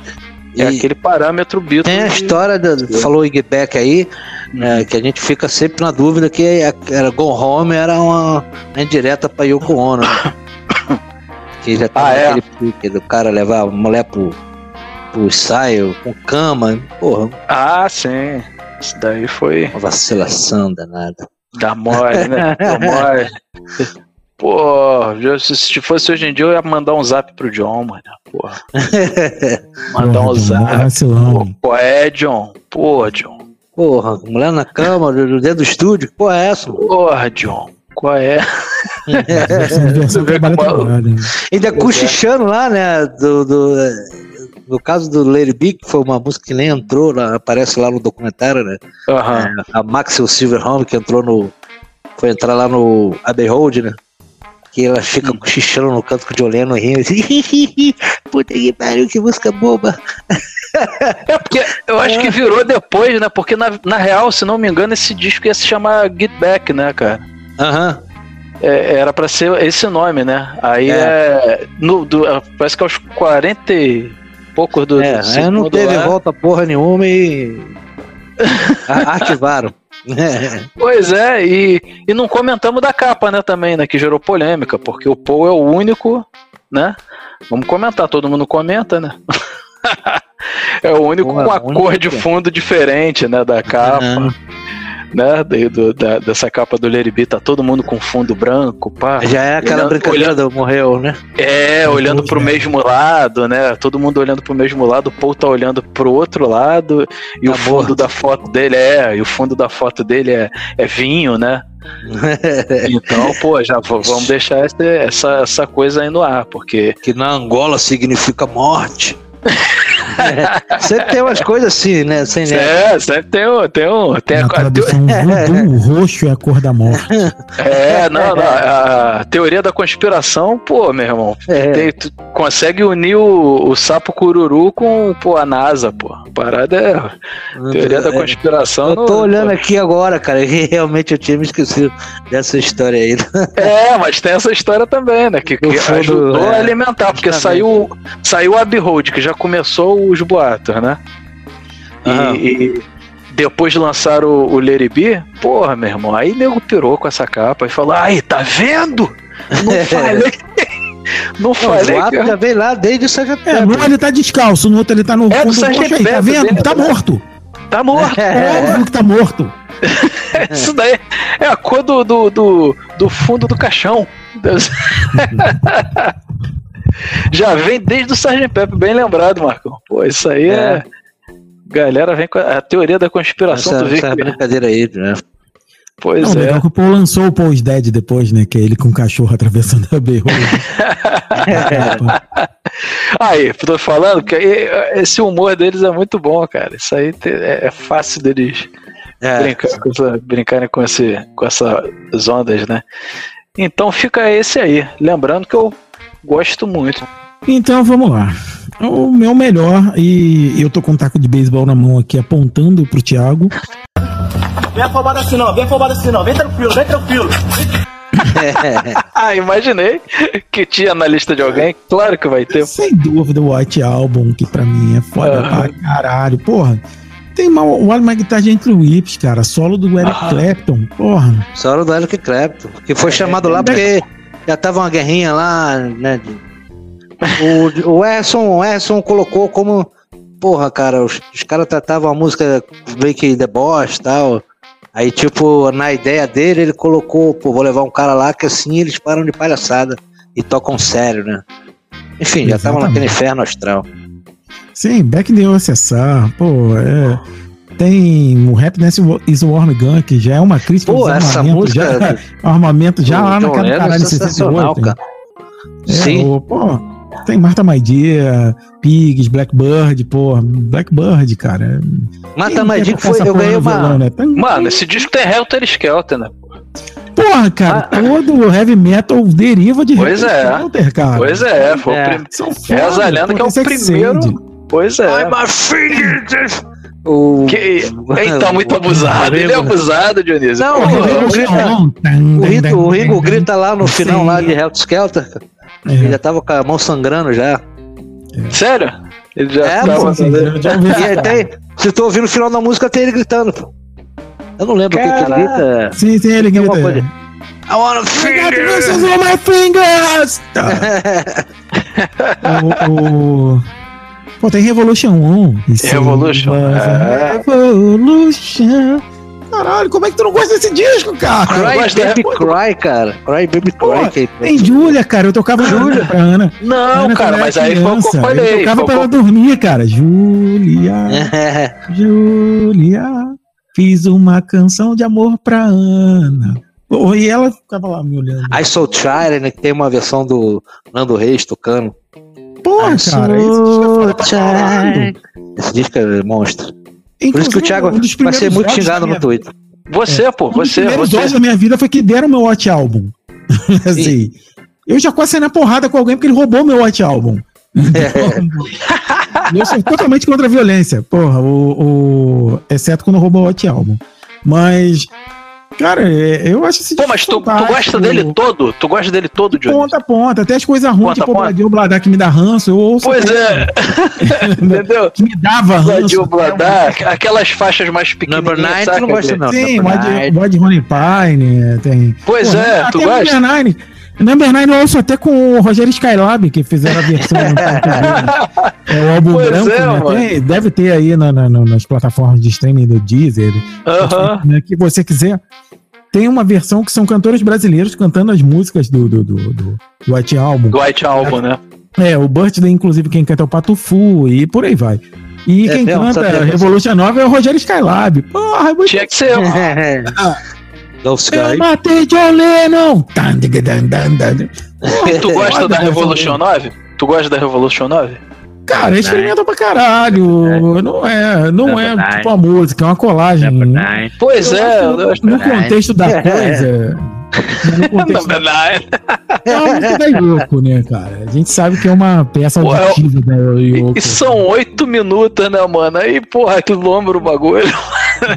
é E aquele parâmetro Beatles. Tem a história, do, falou Iggy Beck aí, né, que a gente fica sempre na dúvida que a- era Go Home era uma, indireta pra Yoko Ono. né? [COUGHS] que já tem Ah, é? aquele pique do cara levar a mulher pro, pro ensaio com cama. Porra, Ah, sim. Isso daí foi uma vacilação danada. da mole, né? Da mole. [LAUGHS] Pô, se se fosse hoje em dia eu ia mandar um zap pro John, mano. Porra. [LAUGHS] Mandar um zap. Pô, qual é, John? Pô, John. Porra, mulher na cama, dentro do estúdio, porra é essa? mano? Porra, John. Qual é? Trabalha, né? Ainda cochichando lá, né? Do, do, no caso do Lady B, que foi uma música que nem entrou, lá, aparece lá no documentário, né? Aham. A Maxwell Silverhome, que entrou no. Foi entrar lá no Abbey Road, né? Que ela fica Hum. cochichando no canto com o Joleno rindo assim. [LAUGHS] Puta que pariu, que música boba. [LAUGHS] É porque eu acho que virou depois, né? Porque na, na real, se não me engano, esse disco ia se chamar Get Back, né, cara? Aham. É, era pra ser esse nome, né? Aí é. É. no, do- é, parece que aos 40 e poucos do. É, do não teve lá. volta porra nenhuma e. [LAUGHS] a- Arquivaram. [LAUGHS] Pois é, e, e não comentamos da capa, né, também, né? Que gerou polêmica, porque o Paul é o único, né? Vamos comentar, todo mundo comenta, né? [LAUGHS] é o único com a o único cor de fundo diferente, né? Da capa. Aham. Né? daí do- da- dessa capa do B, tá todo mundo com fundo branco, pá. Já é aquela Olhando- brincadeira do morreu, né? É, olhando pro né? mesmo lado, né? Todo mundo olhando pro mesmo lado, o Paul tá olhando pro outro lado, e Tá o fundo morto. da foto dele é, e o fundo da foto dele é, é vinho, né? [LAUGHS] Então, pô, já vamos deixar essa, essa, essa coisa aí no ar, porque. que na Angola significa morte. [LAUGHS] É, Sempre tem umas coisas assim, né? Sem né? É, sempre tem um. Tem um tem Na a, tradução [LAUGHS] voodoo, o roxo é a cor da morte. é, não, não, a teoria da conspiração, pô, meu irmão. É. tem- tu consegue unir o, o sapo cururu com pô, a NASA, pô. A parada é. Teoria da É. conspiração. Eu tô não- olhando aqui agora, cara, e [LAUGHS] realmente eu tinha me esquecido dessa história aí. É, mas tem essa história também, né? Que, que No fundo, ajudou é, a alimentar, porque justamente. saiu, saiu a Road, que já começou os boatos, né? E-. E, depois de lançar o, o Be, porra, meu irmão, aí nego pirou com essa capa e falou: ai, tá vendo? Não [LAUGHS] falei. Não Não, falei o que... já veio lá desde o Sgt. É, ele tá descalço, no outro ele tá no É, do fundo aí, tá vendo? Tá morto. Tá morto. É óbvio que tá morto. [LAUGHS] Isso daí é a cor do, do, do, do fundo do caixão. [LAUGHS] Já vem desde o Sgt. Pepe, bem lembrado, Marcão. Pô, isso aí é. É. Galera vem com a, a teoria da conspiração Essa, do essa Vic. brincadeira aí, né? Pois Não, é. legal que o Paul lançou o Paul's Dead depois, né? Que é ele com o cachorro atravessando a berrua. [LAUGHS] [LAUGHS] Aí, tô falando que esse humor deles é muito bom, cara. Isso aí é, é fácil deles É. brincar, com essa- brincarem com, esse, com essas ondas, né? Então fica esse aí. Lembrando que eu gosto muito. Então vamos lá. O meu melhor, e eu tô com um taco de beisebol na mão aqui apontando pro Thiago. Vem afobado assim não, vem afobado assim não, vem tranquilo, vem tranquilo. [LAUGHS] Ah, imaginei que tinha na lista de alguém. Claro que vai ter. Sem dúvida, o White Album, que pra mim é foda Aham. pra caralho. Porra, tem uma, uma guitarra de Entre Whips, cara. Solo do Eric Aham. Clapton. Porra. Só do Eric Clapton, que foi chamado lá porque já tava uma guerrinha lá, né? O, o Erson, o Erson colocou como. Porra, cara, os, os caras tratavam a música meio que deboche e tal. Aí, tipo, na ideia dele, ele colocou, pô, vou levar um cara lá que assim eles param de palhaçada e tocam sério, né? Enfim, já Exatamente. naquele inferno astral. Sim, Back the USSR. Pô, é. Tem o Happiness is a Warm Gun, que já é uma crítica Pô, essa armamentos, música já, [LAUGHS] armamento já do lá John naquela Lennon é caralho sensacional, 68. cara. É, Sim. o- pô, tem Marta Maidia, Pigs, Blackbird, pô, Blackbird, cara. Que tocar foi, eu ganhei no violão, uma. né? Tem- Mano, esse disco tem Helter Skelter, né? Porra, cara, Ah. todo o heavy metal deriva de Pois Helter é. Skelter, cara. Pois é, foi É. o prim... São Reza a lenda que é o Sex primeiro-. Pois é. O... Que... Ele [LAUGHS] tá muito o- abusado. Ele é abusado, Dionísio. Não, Porra, o Ringo Revolution grita- On, tan, O tan, o Ringo tan, grita lá no final Sim. lá de Helter Skelter. É. Ele já tava com a mão sangrando já. Sério? Ele já É, tava. pô, E tem, se tu ouvir no final da música, tem ele gritando, pô. Eu não lembro o que, que ele grita. Sim, sim, ele grita. coisa. I wanna I got finger. bruises on my fingers! Tá. [LAUGHS] o, o... Pô, tem Revolution 1. Isso Revolution, a é. Revolution. Caralho, como é que tu não gosta desse disco, cara? Cry Baby Cry, cara. Cry Baby Cry. que- Tem Julia, cara. Eu tocava Julia pra Ana. Não, Ana, cara, mas aí foi o que eu falei. Eu tocava foi pra ela dormir, cara. Julia, É. [LAUGHS] Julia. Fiz uma canção de amor pra Ana. E ela ficava lá me olhando. I So Tired, né, que tem uma versão do Nando Reis tocando. Porra, I cara. Esse disco é So tired. Esse disco é monstro. Por isso que o Inclusive, Thiago um vai ser muito xingado no Twitter. Você, pô, Um dos você, você. da minha vida foi que deram meu Watch Album. [LAUGHS] assim, eu já quase saí na porrada com alguém porque ele roubou meu Watch Album. [LAUGHS] Então, eu sou totalmente contra a violência, porra, o, o- exceto quando roubou o Watch Album. Mas, Cara, é, eu acho esse Pô, mas tu, tu, gosta dele todo? Tu gosta dele todo, Johnny? Ponta a ponta. Até as coisas ruins, tipo Bladio Bladar que me dá ranço, eu ouço. Pois é. [LAUGHS] Entendeu? Que me dava ranço. Bladio Bladar, é uma... aquelas faixas mais pequenas. Number 9 tu não gosta, não. Sim, Number Rod Ronnie Pine, é, tem... Pois Pô, é, tu gosta? Number 9 na verdade, eu ouço até com o Rogério Skylab, que fizeram a versão. [LAUGHS] é o álbum pois branco. É, né? Tem, deve ter aí na, na, nas plataformas de streaming do Deezer. Né? Uh -huh. Né, que você quiser. Tem uma versão que são cantores brasileiros cantando as músicas do, do, do, do White Album. Do White Album, é, né? É, o Birthday, inclusive, quem canta é o Patufu e por aí vai. E é, quem canta Revolution 9 é o Rogério Skylab. Porra, é muito Tinha que ser. [LAUGHS] Sky. Eu matei John Lennon! Tu gosta da Revolution 9? Tu gosta da Revolution 9? Cara, experimenta pra caralho. Não é, não é Number tipo a música, é uma colagem. Pois Eu é, que gosto. no, no contexto da [LAUGHS] É. coisa. No [LAUGHS] contexto é uma música da Yoko, né, cara? A gente sabe que é uma peça é auditiva da Yoko. E são oito minutos, né, mano? Aí, porra, quilômetro o bagulho.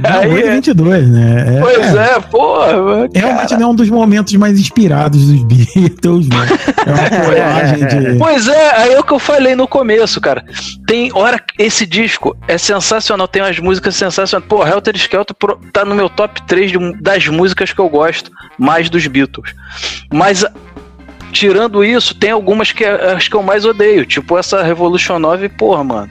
Não, aí é- 22, né? É, Pois é, porra. Realmente não é um dos momentos mais inspirados dos Beatles, né? É uma [LAUGHS] colagem de. Pois é, aí é o que eu falei no começo, cara. Tem hora esse disco é sensacional, tem umas músicas sensacionais. Pô, Helter Skelter tá no meu top 3 de- das músicas que eu gosto mais dos Beatles. Mas tirando isso, tem algumas que é- acho que eu mais odeio. Tipo essa Revolution 9, porra, mano.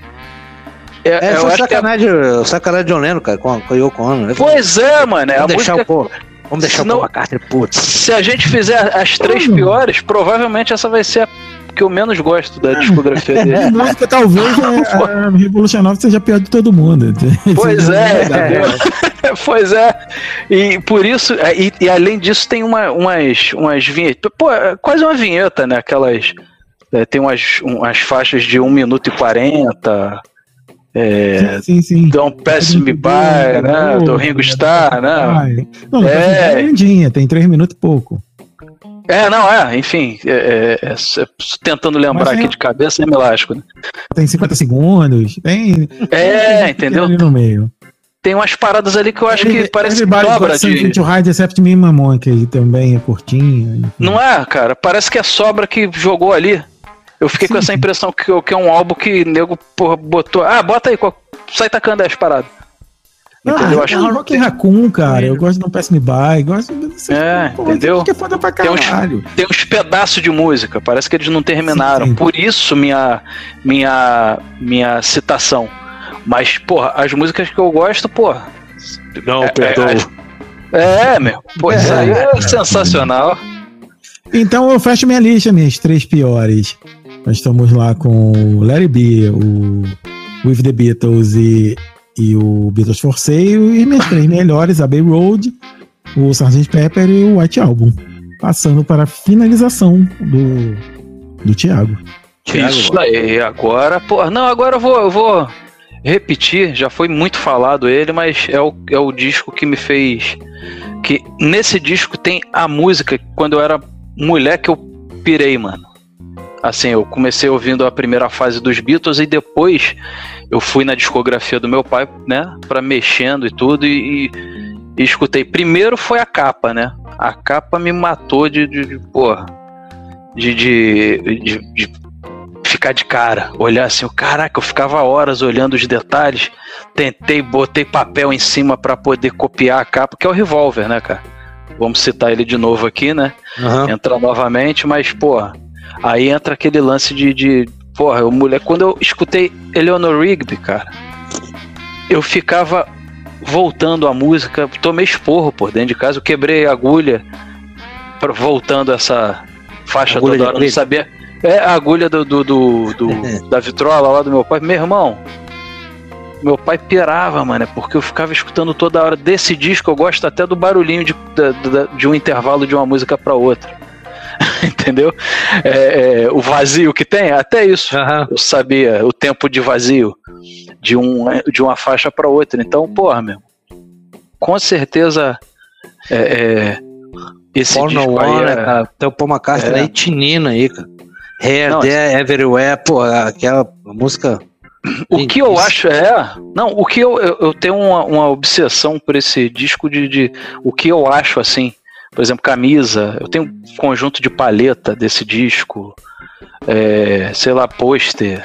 É, eu foi que é- sacanagem, sacanagem de John Lennon, cara, com, a- com a Yoko Ono. Pois é, mano. É a Vamos deixar música... o pô. Vamos deixar Senão- o Paul McCartney, putz. Se a gente fizer as três Hum. piores, provavelmente essa vai ser a que eu menos gosto da discografia dele. [LAUGHS] A música talvez é, a Revolution 9 seja a pior de todo mundo. [LAUGHS] Pois é, entendeu? [LAUGHS] pois é. E por isso, é, e, e além disso, tem uma, umas, umas vinhetas. Pô, é quase uma vinheta, né? Aquelas. é, tem umas, umas faixas de 1 minuto e 40. É, Sim, sim. Don't Pass Me By, né? Do Ringo Starr, né? Ai. Não, É. é grandinha, tem três minutos e pouco. É, não, é, enfim. é, é, é, é, tentando lembrar é- aqui de cabeça é elástico, né? Tem 50 segundos, tem. É, tem entendeu? No meio. Tem umas paradas ali que eu acho que parece que sobra de. to Hide Except Me, Mamon, que também é curtinho. enfim. Não é, cara? Parece que é sobra que jogou ali. Eu fiquei com Sim. essa impressão que, que é um álbum que o nego porra, botou. Ah, bota aí, sai tacando as paradas. Entendeu? Ah, Acho ah, Rock Raccoon, cara. Eu gosto de Don't Pass Me By. Gosto dessas É, porra, entendeu? Que é foda pra Tem uns- caralho. Tem uns pedaços de música, parece que eles não terminaram. Sim, sim. Por isso minha minha minha citação. Mas, porra, as músicas que eu gosto, porra. Não, é, É, meu. Pô, isso aí é sensacional. Então eu fecho minha lista, minhas três piores. Nós estamos lá com o Larry B, o With the Beatles e, e o Beatles for Sale. E minhas três melhores, a Bay Road, o Sgt. Pepper e o White Album. Passando para a finalização do, do Thiago. Thiago, Isso aí, agora, pô, não, agora eu vou, eu vou repetir, já foi muito falado ele, mas é o, é o disco que me fez. Que nesse disco tem a música, quando eu era mulher, que eu pirei, mano. Assim, eu comecei ouvindo a primeira fase dos Beatles e depois eu fui na discografia do meu pai, né, pra mexendo e tudo, e, e- escutei. Primeiro foi a capa, né? A capa me matou de, de, de porra, de, de, de, de ficar de cara, olhar assim, caraca, eu ficava horas olhando os detalhes, tentei, botei papel em cima pra poder copiar a capa, que é o revólver, né, cara? Vamos citar ele de novo aqui, né? Aham. Entra novamente, mas, porra, aí entra aquele lance de, de porra, o mulher, quando eu escutei Eleanor Rigby, cara, eu ficava voltando a música, tomei esporro por dentro de casa, eu quebrei a agulha pra- voltando essa faixa Agulha de toda hora, não sabia. É a agulha do, do, do- do- [LAUGHS] da vitrola lá do meu pai. Meu irmão, meu pai pirava, mano, porque eu ficava escutando toda hora desse disco. Eu gosto até do barulhinho de, da- de um intervalo de uma música pra outra. [LAUGHS] Entendeu? É, é, o vazio que tem, até isso. Aham. Eu sabia o tempo de vazio de, um, de uma faixa para outra. Então, porra, meu. Com certeza. É, é, esse Paul No disco aí One, é- né, cara? Tem o Paul McCartney É. aí tinino aí, cara. Hair, Não, There, Everywhere, pô, aquela música. O que eu Isso. acho é. Não, o que eu, eu, eu tenho uma, uma obsessão por esse disco de, de. O que eu acho assim. Por exemplo, camisa. Eu tenho um conjunto de paleta desse disco. é, sei lá, pôster.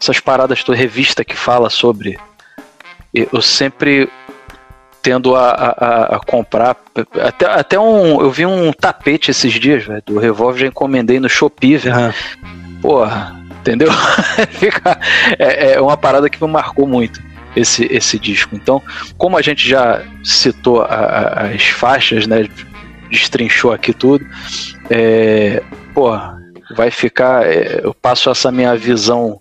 Essas paradas toda revista que fala sobre. Eu sempre tendo a, a- a- comprar. Até, até um. Eu vi um tapete esses dias, velho, do revólver, já encomendei no Shopee, velho. Aham. Porra, entendeu? [LAUGHS] Fica- é, é uma parada que me marcou muito esse, esse disco. Então, como a gente já citou a- as faixas, né? Destrinchou aqui tudo, é, porra, vai ficar. é, eu passo essa minha visão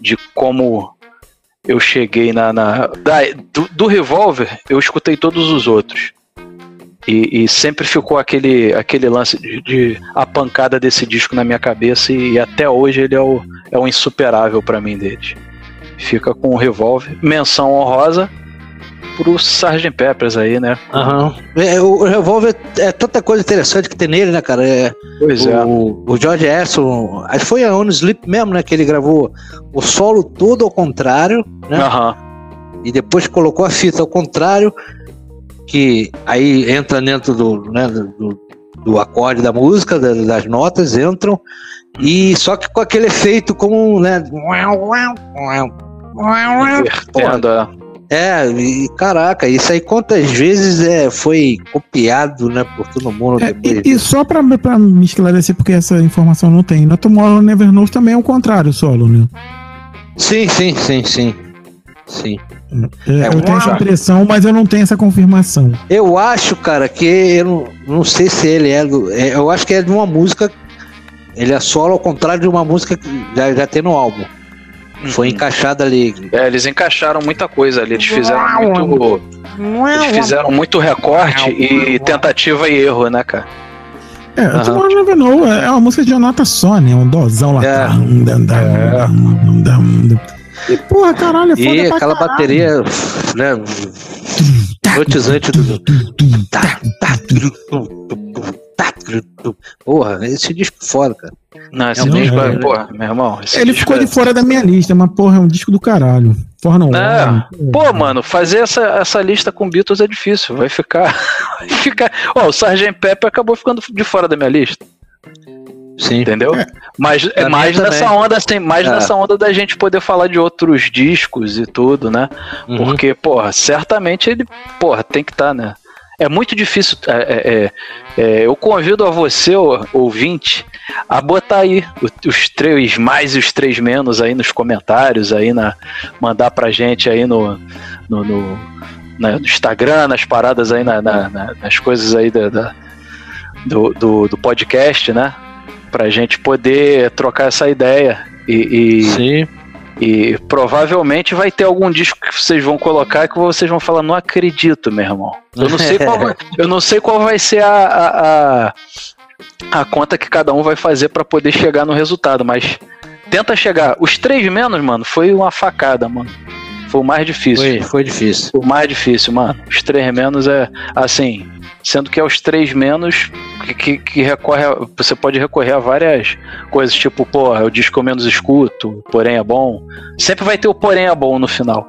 de como eu cheguei na. na- da- do, do revólver, eu escutei todos os outros. E, e sempre ficou aquele, aquele lance de, de a pancada desse disco na minha cabeça e, até hoje ele é o, é o insuperável pra mim deles. Fica com o revólver. Menção honrosa pro Sgt. Peppers aí, né? Aham. É, o, Revolver é tanta coisa interessante que tem nele, né, cara? É, Pois é. o, o George Harrison, acho que foi a On Sleep mesmo, né? Que ele gravou o solo todo ao contrário, né? Aham. E depois colocou a fita ao contrário, que aí entra dentro do, né, do, do acorde da música, da- das notas entram, e só que com aquele efeito como, né? Invertendo, é. É, e caraca, isso aí quantas vezes é, foi copiado, né, por todo mundo É, e, e só pra, pra me esclarecer, porque essa informação não tem. No Tomorrow Never Knows também é o contrário, solo, né? Sim, sim, sim, sim. Sim. É, eu um tenho essa impressão, mas eu não tenho essa confirmação. Eu acho, cara, que eu não, não sei se ele é, do, é, Eu acho que é de uma música. Ele é solo ao contrário de uma música que já, já tem no álbum. Foi Uhum. encaixada ali. É, eles encaixaram muita coisa ali. Eles fizeram muito. Eles fizeram muito recorte e tentativa e erro, né, cara? É, o Tomorrow Never é é uma música de uma nota só, né? Um dozão lá. É. E porra, caralho, é foda E aquela caralho. bateria, né? Hipnotizante do. Tá, tá, tá. Porra, esse disco é foda, cara. Não, esse É um disco é, porra, meu irmão. Ele ficou é- de fora da minha lista, mas porra, é um disco do caralho. Forra não. É, Pô, mano, fazer essa, essa lista com Beatles é difícil. Vai ficar. [LAUGHS] Vai ficar. Ó, o Sgt. Pepper acabou ficando de fora da minha lista, Sim. entendeu? É. Mas é mais nessa também. onda, assim, mais É. nessa onda da gente poder falar de outros discos e tudo, né? Uhum. Porque, porra, certamente ele, porra, tem que estar, né? É muito difícil. é, é, é, é, eu convido a você, ouvinte, a botar aí os três mais e os três menos aí nos comentários, aí na mandar pra gente aí no, no, no- na- no Instagram, nas paradas aí, na- na- nas coisas aí da, da- do, do, do podcast, né? Pra gente poder trocar essa ideia. E, e- Sim. E provavelmente vai ter algum disco que vocês vão colocar que vocês vão falar, não acredito, meu irmão. Eu não sei qual vai, eu não sei qual vai ser a, a, a, a conta que cada um vai fazer pra poder chegar no resultado, mas tenta chegar. Os três menos, mano, foi uma facada, mano. Foi o mais difícil. Foi, foi difícil. O mais difícil, mano. Os três menos é assim. Sendo que é os três menos que, que, que recorre a- você pode recorrer a várias coisas, tipo, pô, é o disco menos escuto, porém é bom. Sempre vai ter o porém é bom no final.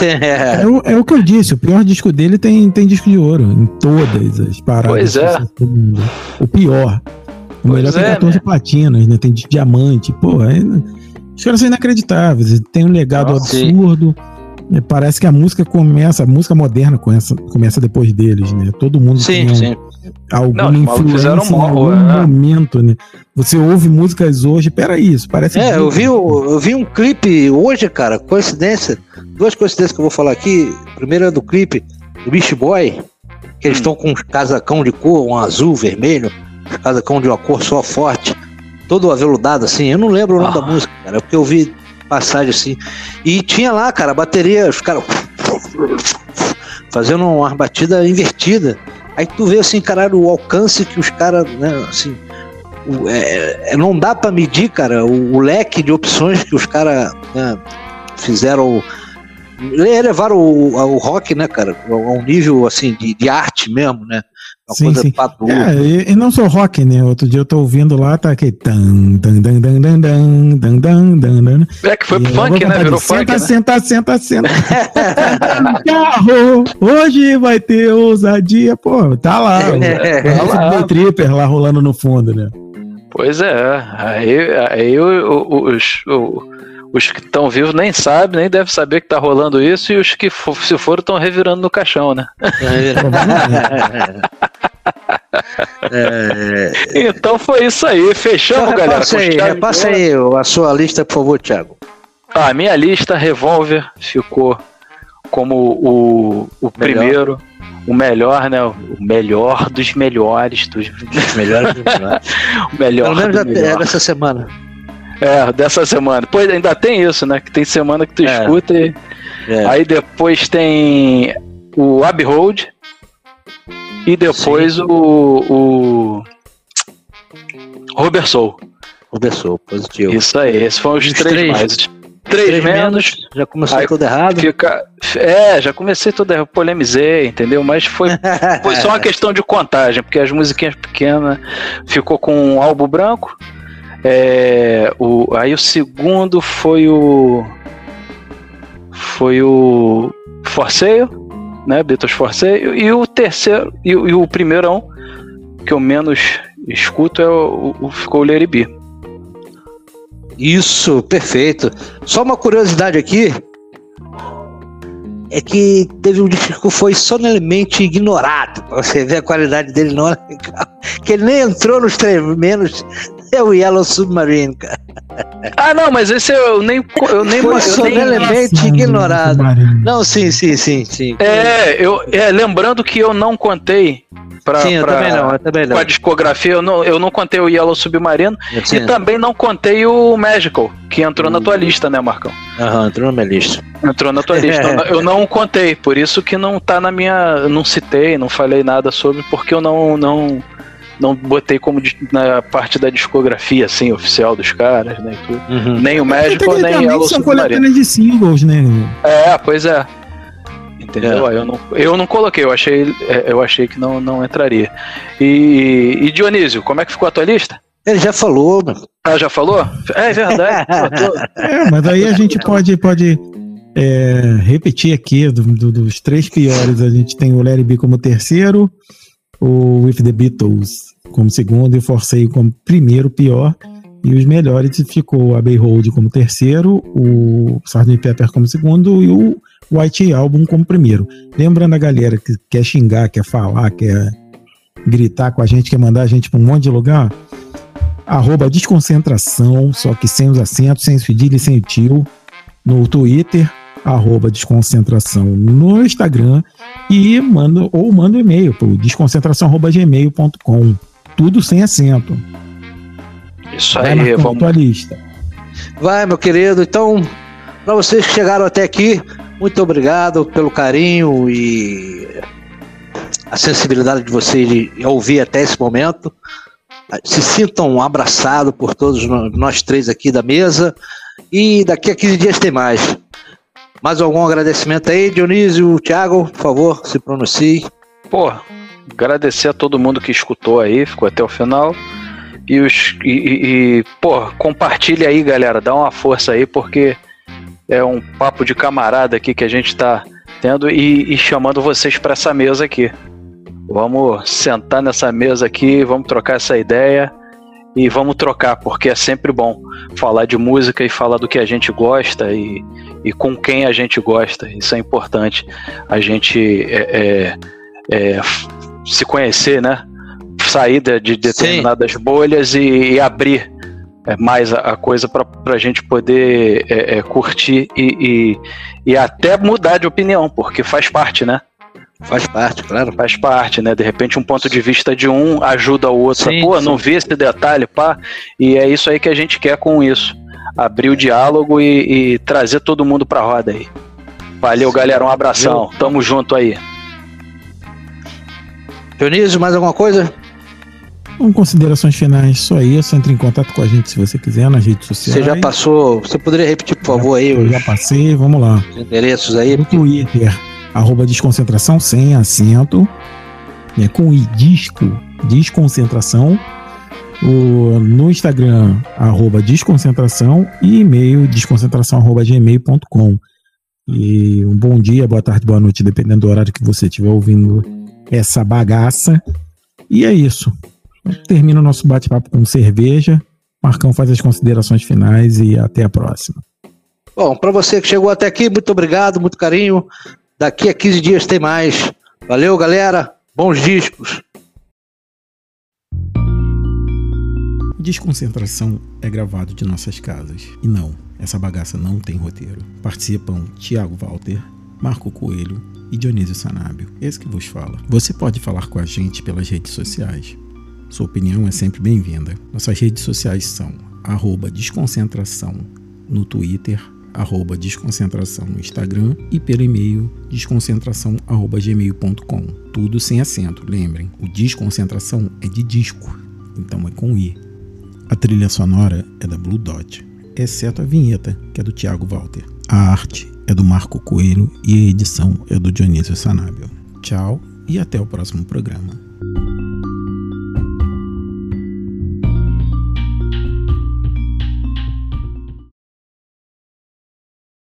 É. É o, é o que eu disse, o pior disco dele tem, tem disco de ouro em todas as paradas. Pois é. O pior. O Pois melhor tem é, 14 né? platinas, né? Tem de diamante. Pô, é, os caras são inacreditáveis. Tem um legado Nossa, absurdo. É, Parece que a música começa, a música moderna começa, começa depois deles, né? Todo mundo Sim, tem um- sim. alguma Não, influência em algum né? momento, né? Você ouve músicas hoje, peraí, isso parece. É, eu Beatles. vi, eu vi um clipe hoje, cara, coincidência. Duas coincidências que eu vou falar aqui. Primeiro é do clipe do Beast Boy, que eles Hum. estão com um casacão de cor, um azul, vermelho, um casacão de uma cor só forte, todo aveludado assim. Eu não lembro o nome Ah. da música, cara, porque eu vi passagem assim. E tinha lá, cara, a bateria, os caras fazendo uma batida invertida. Aí tu vê assim, caralho, o alcance que os caras, né, assim, o- é, é, não dá pra medir, cara, o, o leque de opções que os caras né, fizeram, levaram o, o rock, né, cara, a um nível assim de, de arte mesmo, né? Uma sim, coisa sim. Padura. É, e, e, não sou rock, né? Outro dia eu tô ouvindo lá, tá aqui. dan dan dan dan dan dan dan dan É que foi pro funk, né? Virou senta, funk. Senta, né? senta, senta, senta. [LAUGHS] carro, hoje vai ter ousadia. Pô, tá lá. É, é tá lá. O Tripper lá rolando no fundo, né? Pois é. Aí, aí os os que estão vivos nem sabem, nem devem saber que tá rolando isso, e os que fo- se foram estão revirando no caixão, né? É, [LAUGHS] Então foi isso aí. Fechamos, galera. repassa com aí, repassa aí a sua lista, por favor, Thiago. Ah, a minha lista, Revolver, ficou como o, o primeiro, o melhor, né? O melhor dos melhores, dos Melhor, [LAUGHS] o melhor Pelo menos melhor. é dessa semana. É, dessa semana. Pois ainda tem isso, né? Que tem semana que tu É. escuta e. É. Aí depois tem o Abbey Road. E depois o, o. Robert Soul. Conversou, positivo. Isso aí, esses foram os Os três, três. mais. Três, menos. Já começou Aí tudo errado. Fica. É, já comecei tudo, eu polemizei, entendeu? Mas foi, [LAUGHS] foi só uma questão de contagem, porque as musiquinhas pequenas ficou com um álbum branco. É, o, aí o segundo foi o. Foi o. Forceio, né? Beatles Forceio. E o terceiro. E, o- e o primeirão, que eu menos escuto, é o, o, ficou o B. Isso, perfeito. Só uma curiosidade aqui. é que teve um disco que foi solenemente ignorado. Pra você ver a qualidade dele não é legal. Que ele nem entrou nos três menos. É o Yellow Submarine, cara. Ah, não, mas esse eu nem. Eu nem, Foi eu nem solenemente ignorado. Não, sim, sim, sim, sim. é, eu, é, lembrando que eu não contei pra, sim, eu pra- também não, eu também não. com a discografia, eu não, eu não contei o Yellow Submarino e também não contei o Magical, que entrou na tua lista, né, Marcão? Aham, entrou na minha lista. Entrou na tua lista. [LAUGHS] Eu não- Eu não contei, por isso que não tá na minha. Não citei, não falei nada sobre, porque eu não. não não botei como na parte da discografia, assim, oficial dos caras, né? tudo. Uhum. Nem o Magical, nem Yellow são coletâneas de singles, né? É, pois é. Entendeu? É. Eu, não, eu não coloquei, eu achei, é, eu achei que não, não entraria. E, e Dionísio, como é que ficou a tua lista? Ele já falou, mano. Ah, já falou? É verdade. [LAUGHS] É, mas aí a gente pode, pode é, repetir aqui do- do- dos três piores. A gente tem o Larry B como terceiro, o With the Beatles como segundo e Forcei como primeiro pior. E os melhores ficou o Abbey Road como terceiro, o Sgt. Pepper como segundo e o White Album como primeiro. Lembrando a galera que quer xingar, quer falar, quer gritar com a gente, quer mandar a gente para um monte de lugar, arroba desconcentração, só que sem os acentos, sem o cedilha e sem o tio, no Twitter, arroba desconcentração no Instagram e manda, ou manda um e-mail para desconcentração.gmail.com. Tudo sem acento. Isso Vai aí, vamos. tua lista. Vai, meu querido. Então, para vocês que chegaram até aqui, muito obrigado pelo carinho e a sensibilidade de vocês de ouvir até esse momento. Se sintam abraçados por todos nós três aqui da mesa. E daqui a 15 dias tem mais. Mais algum agradecimento aí, Dionísio, Thiago, por favor, se pronuncie. Pô, agradecer a todo mundo que escutou aí, ficou até o final. E, os, e, e- pô, compartilha aí, galera. Dá uma força aí, porque é um papo de camarada aqui que a gente tá tendo e, e chamando vocês para essa mesa aqui. Vamos sentar nessa mesa aqui, vamos trocar essa ideia e vamos trocar, porque é sempre bom falar de música e falar do que a gente gosta e, e com quem a gente gosta. Isso é importante. A gente é, é, é, se conhecer, né? Sair de, de determinadas bolhas e, e abrir é, mais a, a coisa para a gente poder é, é, curtir e, e, e até mudar de opinião, porque faz parte, né? Faz parte, claro. Faz parte, né? De repente um ponto de vista de um ajuda o outro. Sim, Pô, sim. não vi esse detalhe, pá. E é isso aí que a gente quer com isso. Abrir o diálogo e, e trazer todo mundo pra roda aí. Valeu, galera. Um abração. Tamo junto aí. Dionísio, mais alguma coisa? Então, considerações finais, só isso. Entre em contato com a gente se você quiser nas redes sociais. Você já passou. Você poderia repetir, por favor, aí Eu os já passei, vamos lá. endereços aí? No Twitter, arroba desconcentração sem acento, né, com i disco, desconcentração. O, no Instagram, arroba desconcentração e e-mail desconcentração arroba gmail.com. E um bom dia, boa tarde, boa noite, dependendo do horário que você estiver ouvindo essa bagaça. E é isso. Termina o nosso bate-papo com cerveja. Marcão faz as considerações finais e até a próxima. Bom, para você que chegou até aqui, muito obrigado, muito carinho. Daqui a 15 dias tem mais. Valeu, galera. Bons discos. Desconcentração é gravado de nossas casas. E não, essa bagaça não tem roteiro. Participam Tiago Walter, Marco Coelho e Dionísio Sanábio. Esse que vos fala. Você pode falar com a gente pelas redes sociais. Sua opinião é sempre bem-vinda. Nossas redes sociais são desconcentração no Twitter, arroba desconcentração no Instagram e pelo e-mail desconcentração.gmail.com. Tudo sem acento, lembrem. O desconcentração é de disco, então é com I. A trilha sonora é da Blue Dot, exceto a vinheta, que é do Thiago Walter. A arte é do Marco Coelho e a edição é do Dionísio Sanábio. Tchau e até o próximo programa.